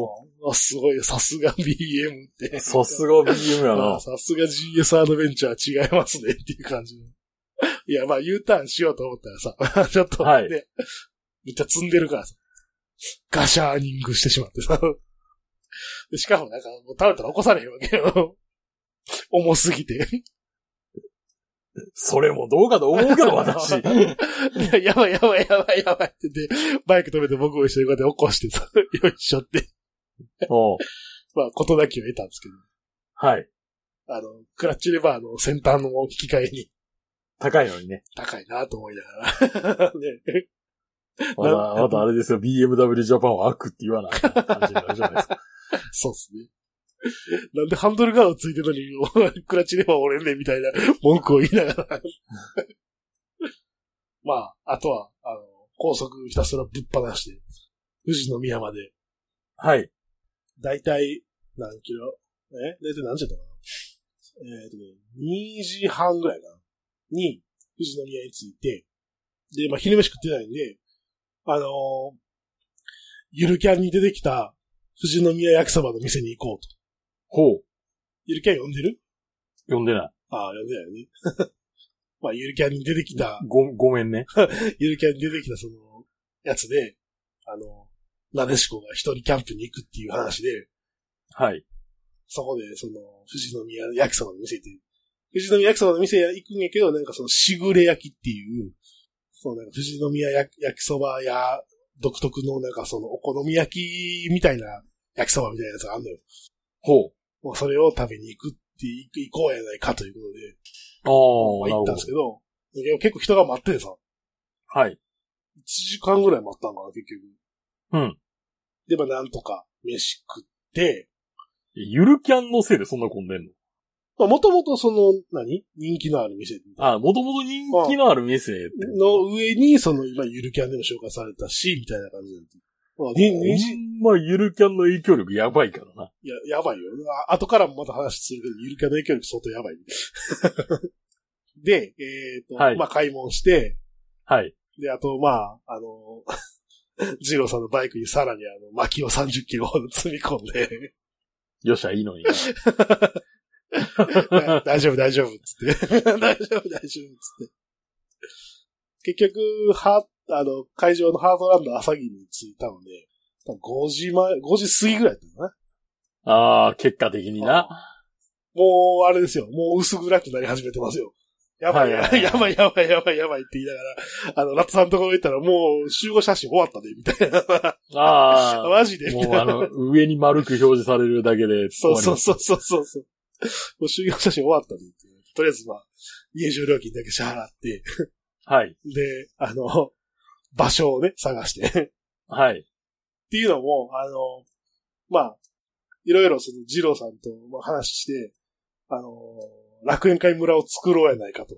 Speaker 2: あ、すごい、さすが BM って。
Speaker 1: ど。さすが BM やな
Speaker 2: あ。さすが GS アドベンチャー違いますねっていう感じの。いや、まあ U ターンしようと思ったらさ、ちょっと、
Speaker 1: はい
Speaker 2: ね、めっちゃ積んでるからさ。ガシャーニングしてしまってさ。でしかもなんか、もう食べたら起こされへんわけよ。重すぎて。
Speaker 1: それもどうかと思うけど、私。
Speaker 2: やばいやばいやばいやばいって言って、バイク止めて僕を一緒にこうやって起こしてさ、よいしょって。
Speaker 1: おう
Speaker 2: まあ、ことだけを得たんですけど。
Speaker 1: はい。
Speaker 2: あの、クラッチレバーの先端の引き換えに
Speaker 1: 高いのにね。
Speaker 2: 高いなと思いながら。ね。
Speaker 1: まだ、まだあれですよ、BMW ジャパンは悪って言わない感じになるじゃないですか。
Speaker 2: そうっすね。なんでハンドルガードついてるのに、クラッチレバー折れんねんみたいな文句を言いながら。まあ、あとは、あの、高速ひたすらぶっ放して、富士宮まで、
Speaker 1: はい。
Speaker 2: だいたい何キロ？えだいたい何時だったかな？えっ、とね、2時半ぐらいかなに、富士宮に着いて、で、まあ、昼飯食ってないんで、あのーゆるキャンに出てきた富士宮焼きそばの店に行こうと。
Speaker 1: ほう。
Speaker 2: ゆるキャン呼んでる？
Speaker 1: 読んでない。
Speaker 2: ああ、呼んでないよね。まあ、ゆるキャンに出てきた、
Speaker 1: ご、ごめんね。
Speaker 2: ゆるキャンに出てきたその、やつで、あの、なでしこが一人キャンプに行くっていう話で、
Speaker 1: はい。
Speaker 2: そこで、その、富士宮焼きそばの店行って、富士宮焼きそばの店行くんやけど、なんかその、しぐれ焼きっていう、そう、なんか富士宮焼き焼きそば屋独特のなんかその、お好み焼きみたいな焼きそばみたいなやつがあるのよ。
Speaker 1: ほう。
Speaker 2: もうそれを食べに行くって、行こうやないかということで、
Speaker 1: ああ、
Speaker 2: まあ、行ったんですけど、結構人が待っててさ、
Speaker 1: はい。
Speaker 2: 1時間ぐらい待ったんかな、結局。
Speaker 1: うん。
Speaker 2: で、まあなんとか飯食って、
Speaker 1: ゆるキャンのせいでそんな混んでんの？
Speaker 2: まあもともとその、何？人気のある店みたいな
Speaker 1: あ、もともと人気のある店って。
Speaker 2: の上に、その今ゆるキャンでも紹介されたし、みたいな感じなんで。まあ、
Speaker 1: ほんまゆるキャンの影響力やばいからな。
Speaker 2: や、やばいよ。あ後からもまた話するけど、ゆるキャンの影響力相当やばい。で、えっ、と、
Speaker 1: はい
Speaker 2: まあ買い物して、
Speaker 1: はい。
Speaker 2: で、あと、まあ、あの、ジローさんのバイクにさらにあの、薪を30キロほど積み込んで、
Speaker 1: よっしゃ、いいのに。
Speaker 2: 大丈夫、大丈夫、つって。大丈夫、大丈夫、つって。結局、は、あの、会場のハードランド朝霧に着いたので、多分5時前、5時過ぎぐらいだったかな。
Speaker 1: ああ、結果的にな。
Speaker 2: もう、あれですよ。もう薄暗くなり始めてますよ。やばい、やばい、やばい、やばい、やばいって言いながら、あの、ラットさんのところ行ったら、もう集合写真終わったで、みたいな。
Speaker 1: ああ。
Speaker 2: マジで
Speaker 1: もうあの、上に丸く表示されるだけで。
Speaker 2: そうそうそうそうそうそう。もう集合写真終わったで。とりあえずまあ、入場料金だけ支払って、
Speaker 1: はい。
Speaker 2: で、あの、場所をね、探して。っ
Speaker 1: はい。
Speaker 2: ていうのも、あの、まあ、いろいろその、ジローさんとまあ話して、あの、楽園会村を作ろうやないかと。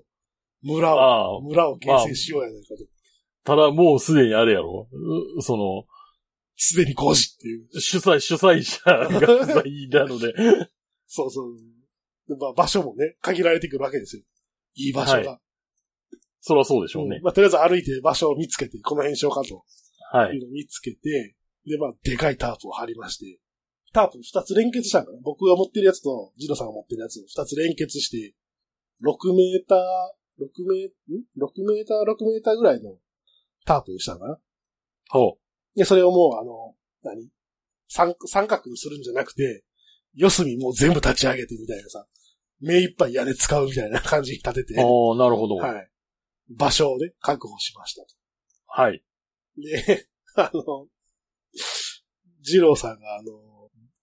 Speaker 2: 村を。村を形成しようやないかと。
Speaker 1: ただもうすでにあれやろ。うその、
Speaker 2: すでに5時っていう。
Speaker 1: 主催、主催者が主催なので。
Speaker 2: そうそう。でまあ、場所もね、限られてくるわけですよ。いい場所が。
Speaker 1: そらそうでしょうね
Speaker 2: うん。まあ、とりあえず歩いて場所を見つけて、この辺にしようかと。
Speaker 1: はいい。
Speaker 2: うのを見つけて、で、まあ、でかいタープを張りまして、タープ二つ連結したんかな僕が持ってるやつと、ジロさんが持ってるやつを二つ連結して、6メーター、6メー、ん ?6 メーター、6メーターぐらいのタープにしたんかな
Speaker 1: ほ
Speaker 2: で、それをもう、あの、何？三、三角にするんじゃなくて、四隅もう全部立ち上げてみたいなさ、目いっぱい屋根使うみたいな感じに立てて、
Speaker 1: う。ああ、なるほど。はい。
Speaker 2: はい。場所をね、確保しましたと。
Speaker 1: はい。
Speaker 2: で、あの、ジローさんがあの、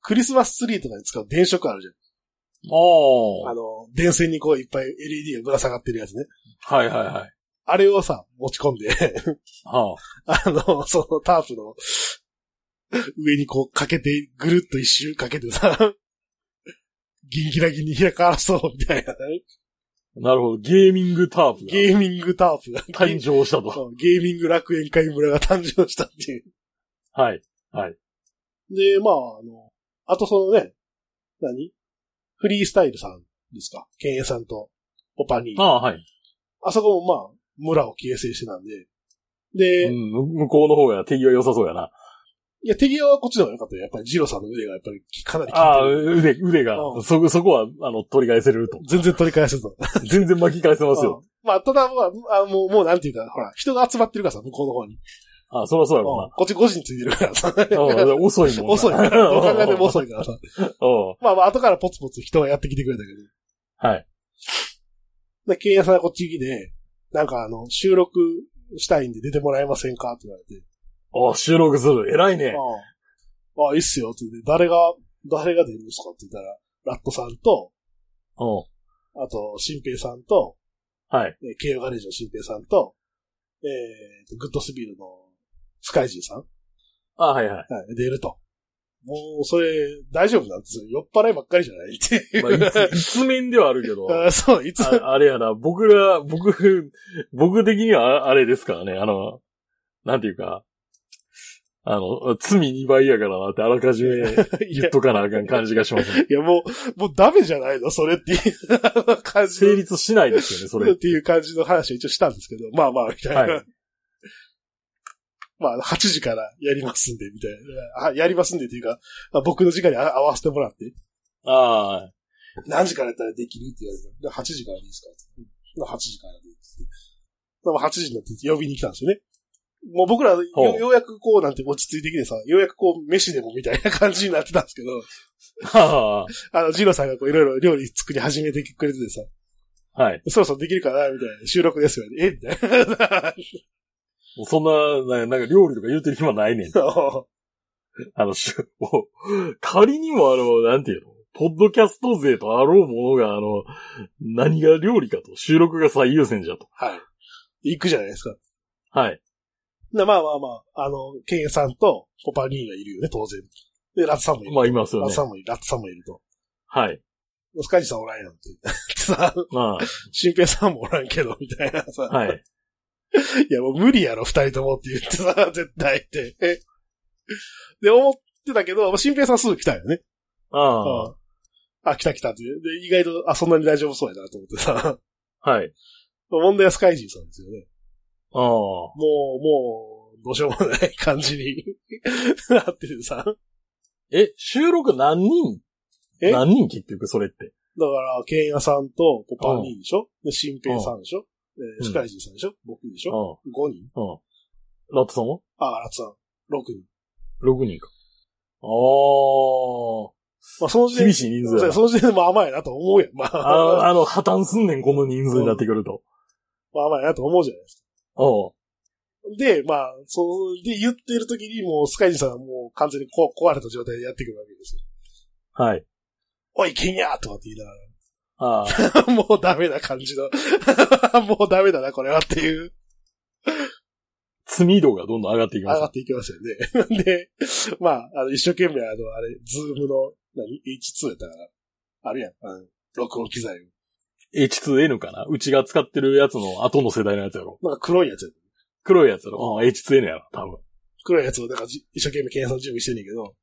Speaker 2: クリスマスツリーとかに使う電飾あるじゃん。
Speaker 1: あ
Speaker 2: あの、電線にこういっぱい LED がぶら下がってるやつね。
Speaker 1: あ。はいはいはい。
Speaker 2: あれをさ、持ち込んで、
Speaker 1: は
Speaker 2: あ の、そのタープの上にこうかけて、ぐるっと一周かけてさ、ギンギラギンに開かそうみたいな。
Speaker 1: なるほど。ゲーミングタープが
Speaker 2: ゲーミングタープが、
Speaker 1: 誕生したと。
Speaker 2: ゲーミング楽園会村が誕生したっていう。
Speaker 1: はい。はい。
Speaker 2: で、まあ、あの、あとそのね、何？フリースタイルさんですか？ケンエさんと、ポパニー。
Speaker 1: ああ、はい。
Speaker 2: あそこもまあ、村を形成してたんで。で、い
Speaker 1: うん、む向こうの方が手際良さそうやな。
Speaker 2: や、手際はこっちの方が良かったよ。やっぱりジロさんの腕がやっぱりかなり効
Speaker 1: ああ、
Speaker 2: いてる。
Speaker 1: 腕、腕が
Speaker 2: う、ん
Speaker 1: そこ、そこは、あの、取り返せれると。
Speaker 2: 全然取り返せず。
Speaker 1: 全然巻き返せますよ。
Speaker 2: うんまあ、ただ、まあ、あもう、もうなんていうか、ほら、人が集まってるからさ、向こうの方に。
Speaker 1: あ、そらそうやろ
Speaker 2: うんこっち5時についてるからさ。
Speaker 1: 遅いもんな。
Speaker 2: 遅いから。どう考えても遅いからさ。
Speaker 1: うん。
Speaker 2: まあまあ、後からポツポツ人がやってきてくれたけど。
Speaker 1: はい。
Speaker 2: で、ケンヤさんがこっち来て、なんかあの、収録したいんで出てもらえませんかって言われて。
Speaker 1: あ、収録する。偉いね。
Speaker 2: ああ、あいいっすよって言って、誰が、誰が出るんですかって言ったら、ラットさんと、
Speaker 1: うん。
Speaker 2: あと、新平さんと、
Speaker 1: はい。
Speaker 2: えー、慶応ガレージの新平さんと、えーと、グッドスピードのスカイジーさん、
Speaker 1: あ、はいはい。
Speaker 2: はい、出ると。もう、それ、大丈夫なんですよ。酔っ払いばっかりじゃないっていう。
Speaker 1: まあ、いつ、一面ではあるけど。
Speaker 2: あそう、いつ、
Speaker 1: ああれやな、僕ら、僕、僕的にはああれですからね、あの、なんていうか、あの、罪2倍やからなってあらかじめ
Speaker 2: い
Speaker 1: 言
Speaker 2: や
Speaker 1: っとかなあかん感じがしますね。
Speaker 2: いや、もう、もうダメじゃないの？それっていう感じの
Speaker 1: 成立しないですよね、それ
Speaker 2: っ。ていう感じの話を一応したんですけど、まあまあ、みたいな。
Speaker 1: はい
Speaker 2: まあ、8時からやりますんで、みたいな。あやりますんでっていうか、まあ、僕の時間にあ合わせてもらって、
Speaker 1: ああ、
Speaker 2: 何時からやったらできるって言われたら、8時からでいいですかうん8時からでいいですって。まあ、8時になって呼びに来たんですよね。もう僕らよ、ようやくこうなんて落ち着いてきてさ、ようやくこう飯でもみたいな感じになってたんですけど、
Speaker 1: は
Speaker 2: あの、ジローさんがこういろいろ料理作り始めてくれててさ、
Speaker 1: あ、はい。
Speaker 2: そろそろできるかなみたいな、収録ですよね。えみたいな。
Speaker 1: そんな、ななんか料理とか言うてる暇ないねん。あの、し もう仮にもあの、なんていうの？ポッドキャスト勢とあろうものが、あの、何が料理かと、収録が最優先じゃと。
Speaker 2: はい。行くじゃないですか。
Speaker 1: はい。
Speaker 2: なまあまあまあ、あの、ケンヤさんとポパリーンがいるよね、当然。で、ラッツさんもいる。
Speaker 1: まあ、いますよね
Speaker 2: ラッツ。さんもいる、ラッツさんもいると。
Speaker 1: はい。
Speaker 2: スカイジさんおらんやんって。さ、
Speaker 1: ま
Speaker 2: 新平さんもおらんけど、みたいなさ。
Speaker 1: あ、はい。
Speaker 2: いや、もう無理やろ、二人ともって言ってさ、絶対って。えで、思ってたけど、新平さんすぐ来たよね。
Speaker 1: ああ、
Speaker 2: うんあ、来た来たっていう。で、意外と、あ、そんなに大丈夫そうやなと思ってさ。
Speaker 1: はい。
Speaker 2: 問題はスカイジーさんですよね。
Speaker 1: ああ、
Speaker 2: もう、もう、どうしようもない感じに なっててさ。
Speaker 1: え、収録何人？
Speaker 2: え？
Speaker 1: 何人結局それって？
Speaker 2: だから、ケンヤさんとポパニーでしょ？で、新平さんでしょ？えー
Speaker 1: うん
Speaker 2: スカイジーさんでしょ？僕でし
Speaker 1: うん。
Speaker 2: ょ ?5 人
Speaker 1: うん。ラットさんは？
Speaker 2: あ、ラツさん。6人。
Speaker 1: ?6 人か。ああ、
Speaker 2: まあ、その時点
Speaker 1: 厳しい人数
Speaker 2: そ。の時点でも甘いなと思うやん。まあ、
Speaker 1: ああの、破綻すんねん、この人数になってくると。
Speaker 2: まあ甘いなと思うじゃないです
Speaker 1: うん。
Speaker 2: か。で、まあ、そう、で、言ってる時にもう、スカイジーさんはもう完全にこ壊れた状態でやってくるわけですよ。
Speaker 1: はい。
Speaker 2: おい、ケンヤーとかって言いなが
Speaker 1: ああ、
Speaker 2: ら、もうダメな感じの、もうダメだな、これはっていう、
Speaker 1: 罪度がどんどん上がっていきます
Speaker 2: 上が。っていきますよね。で、まあ、あの、一生懸命あの、あれ、ズームの、何 ?H2 やったから、あるやん。あの録音機材を。
Speaker 1: H2N かな？うちが使ってるやつの後の世代のやつやろ。
Speaker 2: なんか黒いやつや
Speaker 1: 黒いやつやろ。うん、H2N やろ、多分。
Speaker 2: 黒いやつを、だからじ一生懸命検査の準備してんねんけど、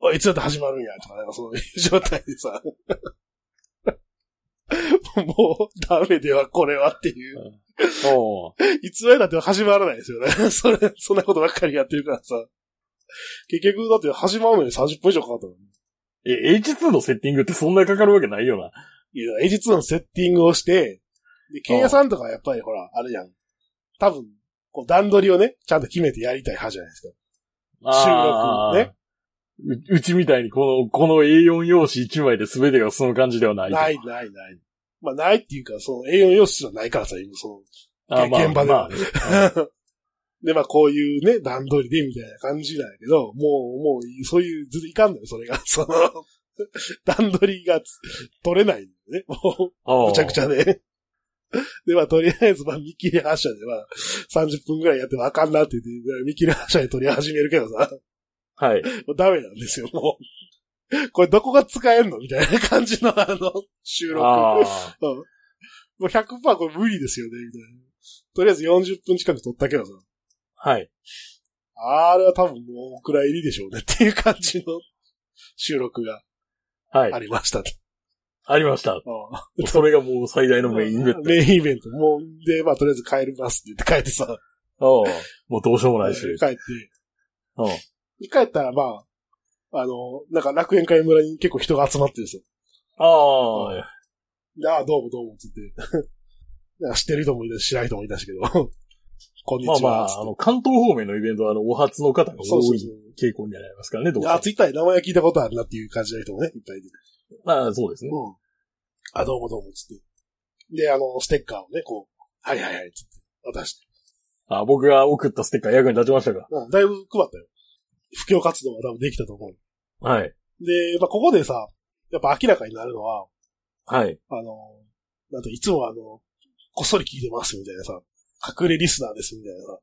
Speaker 2: おい、いつだって始まるんや、とか、なんかそういう状態でさ、もう、ダメでは、これはっていう。
Speaker 1: おー
Speaker 2: いつまでだって始まらないですよね。それ、そんなことばっかりやってるからさ。結局、だって始まるのに30分以上かかったのに。
Speaker 1: え、H2 のセッティングってそんなかかるわけないよな。
Speaker 2: いや、エジ2のセッティングをして、で、ケンヤさんとかはやっぱりほら、あれじゃん。多分、こう段取りをね、ちゃんと決めてやりたい派じゃないですか。収録ね。
Speaker 1: ううちみたいにこの、この A4 用紙1枚で全てがその感じではない。
Speaker 2: ない、ない、ない。まあ、ないっていうか、その A4 用紙じゃないからさ、今、そ
Speaker 1: あー
Speaker 2: 現場では
Speaker 1: ね
Speaker 2: の。で、まあ、こういうね、段取りでみたいな感じなんやけど、もう、もう、そういう、ずっといかんのよ、それが。その、段取りがつ取れないんだよね。もう、むちゃくちゃで。で、まあ、とりあえず、まあ、見切り発車で、まあ、30分くらいやってもあかんなって言って、見切り発車で撮り始めるけどさ、
Speaker 1: はい。
Speaker 2: ダメなんですよ、もう。これどこが使えんのみたいな感じの、あの、収録。
Speaker 1: ああ。
Speaker 2: うん。もう100%これ無理ですよね、みたいな。とりあえず40分近く撮ったけどさ。
Speaker 1: はい。
Speaker 2: あれは多分もうお蔵入りでしょうねっていう感じの収録が
Speaker 1: はい
Speaker 2: あ。りましたと。
Speaker 1: ありました。
Speaker 2: うん
Speaker 1: それがもう最大のメインイベント。
Speaker 2: メインイベント。もう、で、まあとりあえず帰りますって言って帰ってさ。
Speaker 1: ああもうどうしようもないし。
Speaker 2: 帰って。
Speaker 1: うん。
Speaker 2: 帰ったらまあ、あの、なんか楽園会村に結構人が集まってるさ。
Speaker 1: ああ、
Speaker 2: でああ、どうもどうもって言って。なんか知ってる人もいたし、知らない人もいたしけど。こんにちは。
Speaker 1: まあまあ、あの、関東方面のイベントは、あの、お初の方が多い。傾向にありますからね、どう
Speaker 2: いや、
Speaker 1: して
Speaker 2: ツイッターで名前聞いたことあるなっていう感じの人もね、いっぱいいる。
Speaker 1: もまあ、そうですね。
Speaker 2: うん。あ、どうもどうも、つって。で、あの、ステッカーをね、こう、はいはいはい、つって、渡して。
Speaker 1: あ、僕が送ったステッカー役に立ちましたか
Speaker 2: うん、だいぶ配ったよ。布教活動は多分できたと思う。
Speaker 1: はい。
Speaker 2: で、まあ、ここでさ、やっぱ明らかになるのは、
Speaker 1: はい。
Speaker 2: あの、なんといつもあの、こっそり聞いてますみたいなさ、隠れリスナーですみたいなさ、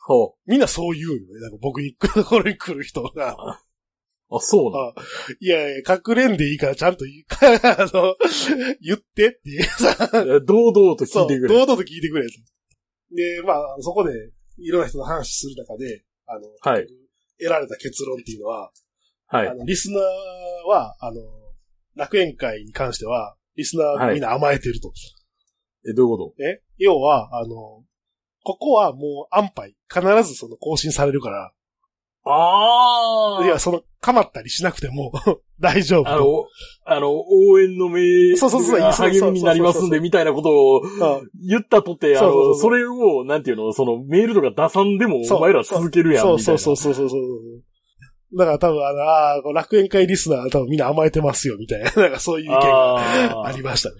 Speaker 1: ほ
Speaker 2: みんなそう言うよね。なんか僕に来るところに来る人が、
Speaker 1: う。あ、そうなの？
Speaker 2: あいやいや、隠れんでいいからちゃんと言うあの、言ってっていうさ、
Speaker 1: え堂々と聞
Speaker 2: そ、
Speaker 1: いうてくれ。
Speaker 2: 堂々と聞いてくれと。で、まあ、そこで、いろんな人と話する中で、あの、
Speaker 1: はい
Speaker 2: 得られた結論っていうのは、
Speaker 1: はい
Speaker 2: あ。の、リスナーは、あの、楽園会に関しては、リスナーみんな甘えてると。
Speaker 1: え、どういうこ
Speaker 2: え？要は、あの、ここはもう安牌。必ずその更新されるから、
Speaker 1: とああ
Speaker 2: いや、その、かまったりしなくても 大丈夫
Speaker 1: あ
Speaker 2: と。
Speaker 1: の、あの、応援の名
Speaker 2: そうそうそう
Speaker 1: が
Speaker 2: そうそう
Speaker 1: 励みになりますんで、みたいなことを
Speaker 2: うん
Speaker 1: 言ったとて、あの、
Speaker 2: そ
Speaker 1: れを、なんていうの、そのメールとか出さんでもお前ら続けるやん。
Speaker 2: そうそうそうそうそう。だから多分あの、ああ、楽園会リスナー多分みんな甘えてますよ、みたいな。なんかそういう意見が
Speaker 1: あ
Speaker 2: ありましたね。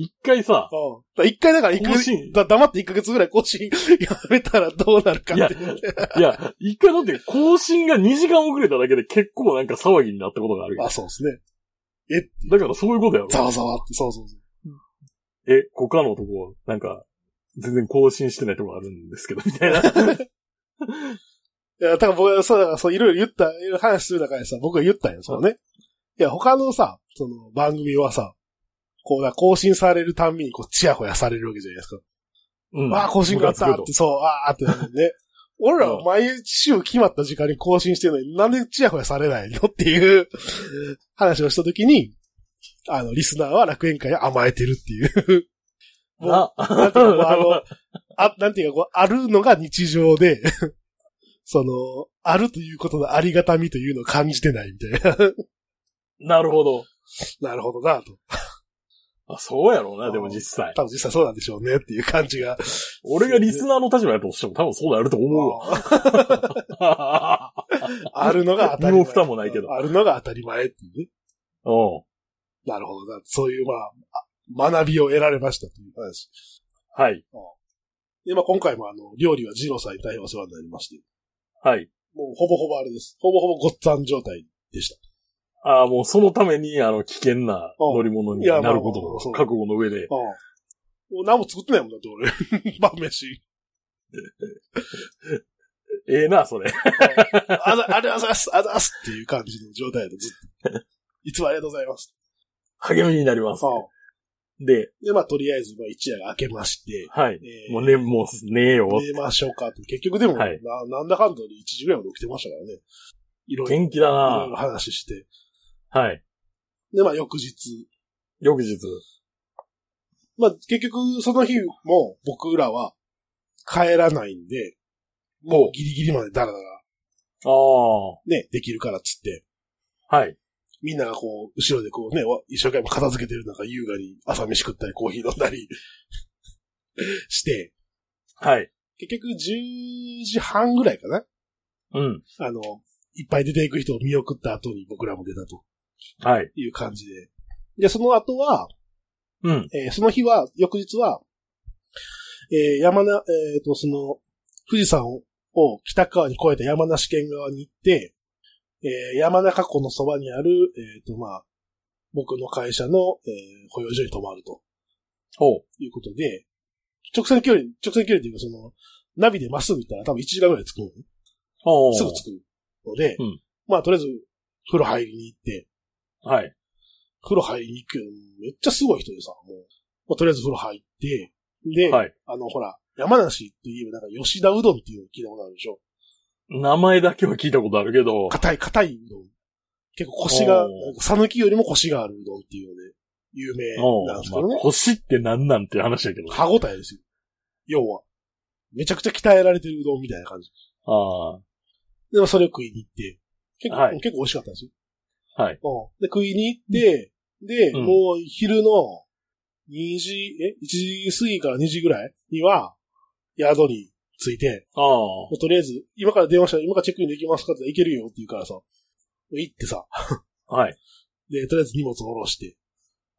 Speaker 1: 一回さ、
Speaker 2: うん一回だから一ヶ
Speaker 1: 更新
Speaker 2: 月、だ黙って一ヶ月ぐらい更新 やめたらどうなるかっていう。
Speaker 1: いや、一回だって更新が2時間遅れただけで結構なんか騒ぎになったことがあるよ
Speaker 2: あ、そうですね。えっていう。
Speaker 1: だからそういうことやろ。
Speaker 2: ざわざわって、そうそうそう。
Speaker 1: え、他のとこ、なんか、全然更新してないとこあるんですけど、みたいな。
Speaker 2: いや、だから僕は、そう、だからそう、いろいろ言った、いろいろ話する中でさ、僕が言ったんよ、そうね。いや、他のさ、その番組はさ、こうだ、更新されるたんびに、こう、チヤホヤされるわけじゃないですか。
Speaker 1: うん
Speaker 2: ああ、更新があったって、そう、ああってなるね。俺らは毎週決まった時間に更新してるのに、なんでチヤホヤされないのっていう 話をした時に、あの、リスナーは楽園会に甘えてるっていう。もう
Speaker 1: な、
Speaker 2: なんていうかあの、あ、なんていうか、こう、あるのが日常で、その、あるということのありがたみというのを感じてないみたいな。
Speaker 1: なるほど。
Speaker 2: なるほどなと。
Speaker 1: あ、そうやろうな、でも実際。
Speaker 2: 多分実際そうなんでしょうねっていう感じが。
Speaker 1: 俺がリスナーの立場やとしても多分そうなると思うわ。
Speaker 2: あ あるのが当たり前。
Speaker 1: 身も蓋もないけど
Speaker 2: あるのが当たり前っていうね。
Speaker 1: うん。
Speaker 2: なるほどな。そういう、まあ、あ学びを得られましたという話。
Speaker 1: はい。
Speaker 2: で、まあ今回もあの、料理はジローさんに大変お世話になりまして、
Speaker 1: はい。
Speaker 2: もうほぼほぼあれです。ほぼほぼごっつぁん状態でした。
Speaker 1: ああ、もうそのために、あの、危険な乗り物になることを覚悟の上で。
Speaker 2: うん。もう何も作ってないもんだって俺。晩飯。
Speaker 1: ええな、それ。
Speaker 2: あざ、ありがとうございます。あざすっていう感じの状態だとずっと。いつもありがとうございます。
Speaker 1: 励みになります。
Speaker 2: うん。
Speaker 1: で、
Speaker 2: で、まあ、とりあえず、まあ、一夜が明けまして、
Speaker 1: はい。
Speaker 2: えー
Speaker 1: もうね、もうねえよ。
Speaker 2: 寝ましょうかと。結局でも、
Speaker 1: はい
Speaker 2: な、なんだかんだで1時ぐらいまで起きてましたからね。いろいろ。
Speaker 1: 元気だ
Speaker 2: いろいろ
Speaker 1: な
Speaker 2: 話して。
Speaker 1: はい。
Speaker 2: で、まあ、翌日。
Speaker 1: 翌日。
Speaker 2: まあ、結局、その日も僕らは帰らないんで、もうギリギリまでダラダラ
Speaker 1: ああ。
Speaker 2: ね、できるからっつって、
Speaker 1: はい。
Speaker 2: みんながこう、後ろでこうね、わ一生懸命片付けてる中、優雅に朝飯食ったり、コーヒー飲んだり して、
Speaker 1: はい。
Speaker 2: 結局10時半ぐらいかな
Speaker 1: うん。
Speaker 2: あの、いっぱい出ていく人を見送った後に僕らも出たと
Speaker 1: はい。
Speaker 2: いう感じで。で、その後は、
Speaker 1: うん。
Speaker 2: えーその日は、翌日は、えー山な、えっ、と、その、富士山を北側に越えた山梨県側に行って、えー山中湖のそばにある、えっ、と、まあ、僕の会社の、えー保養所に泊まると
Speaker 1: ほう。
Speaker 2: いうことで、直線距離、直線距離っていうかその、ナビでまっすぐ行ったら多分1時間ぐらい着くのね。
Speaker 1: ほう。
Speaker 2: すぐ着くので、
Speaker 1: うん
Speaker 2: まあ、とりあえず、風呂入りに行って、
Speaker 1: はい。
Speaker 2: 風呂入りに行くけど、めっちゃすごい人でさ、もう、まあ、とりあえず風呂入って、で、
Speaker 1: はい。
Speaker 2: あの、ほら、山梨といえばなんか吉田うどんっていうの聞いたことあるでしょ
Speaker 1: 名前だけは聞いたことあるけど、
Speaker 2: 硬い、硬いうどん。結構腰が
Speaker 1: おー、
Speaker 2: なんか讃岐よりも腰があるうどんっていうので、有名
Speaker 1: お
Speaker 2: なんですけどね
Speaker 1: まあ、。腰ってなんなんって話だけど。
Speaker 2: 歯応えですよ。要は。めちゃくちゃ鍛えられてるうどんみたいな感じ。
Speaker 1: ああ。
Speaker 2: でもそれを食いに行って、結構、
Speaker 1: はい
Speaker 2: 結構美味しかったんですよ。
Speaker 1: はい。
Speaker 2: うん。で、食いに行って、で、
Speaker 1: うん
Speaker 2: もう昼の2時、え ?1 時過ぎから2時ぐらいには、宿について、
Speaker 1: ああ。
Speaker 2: もうとりあえず、今から電話したら今からチェックインできますかって言ったらいけるよって言うからさ、行ってさ、
Speaker 1: はい。
Speaker 2: で、とりあえず荷物を下ろして、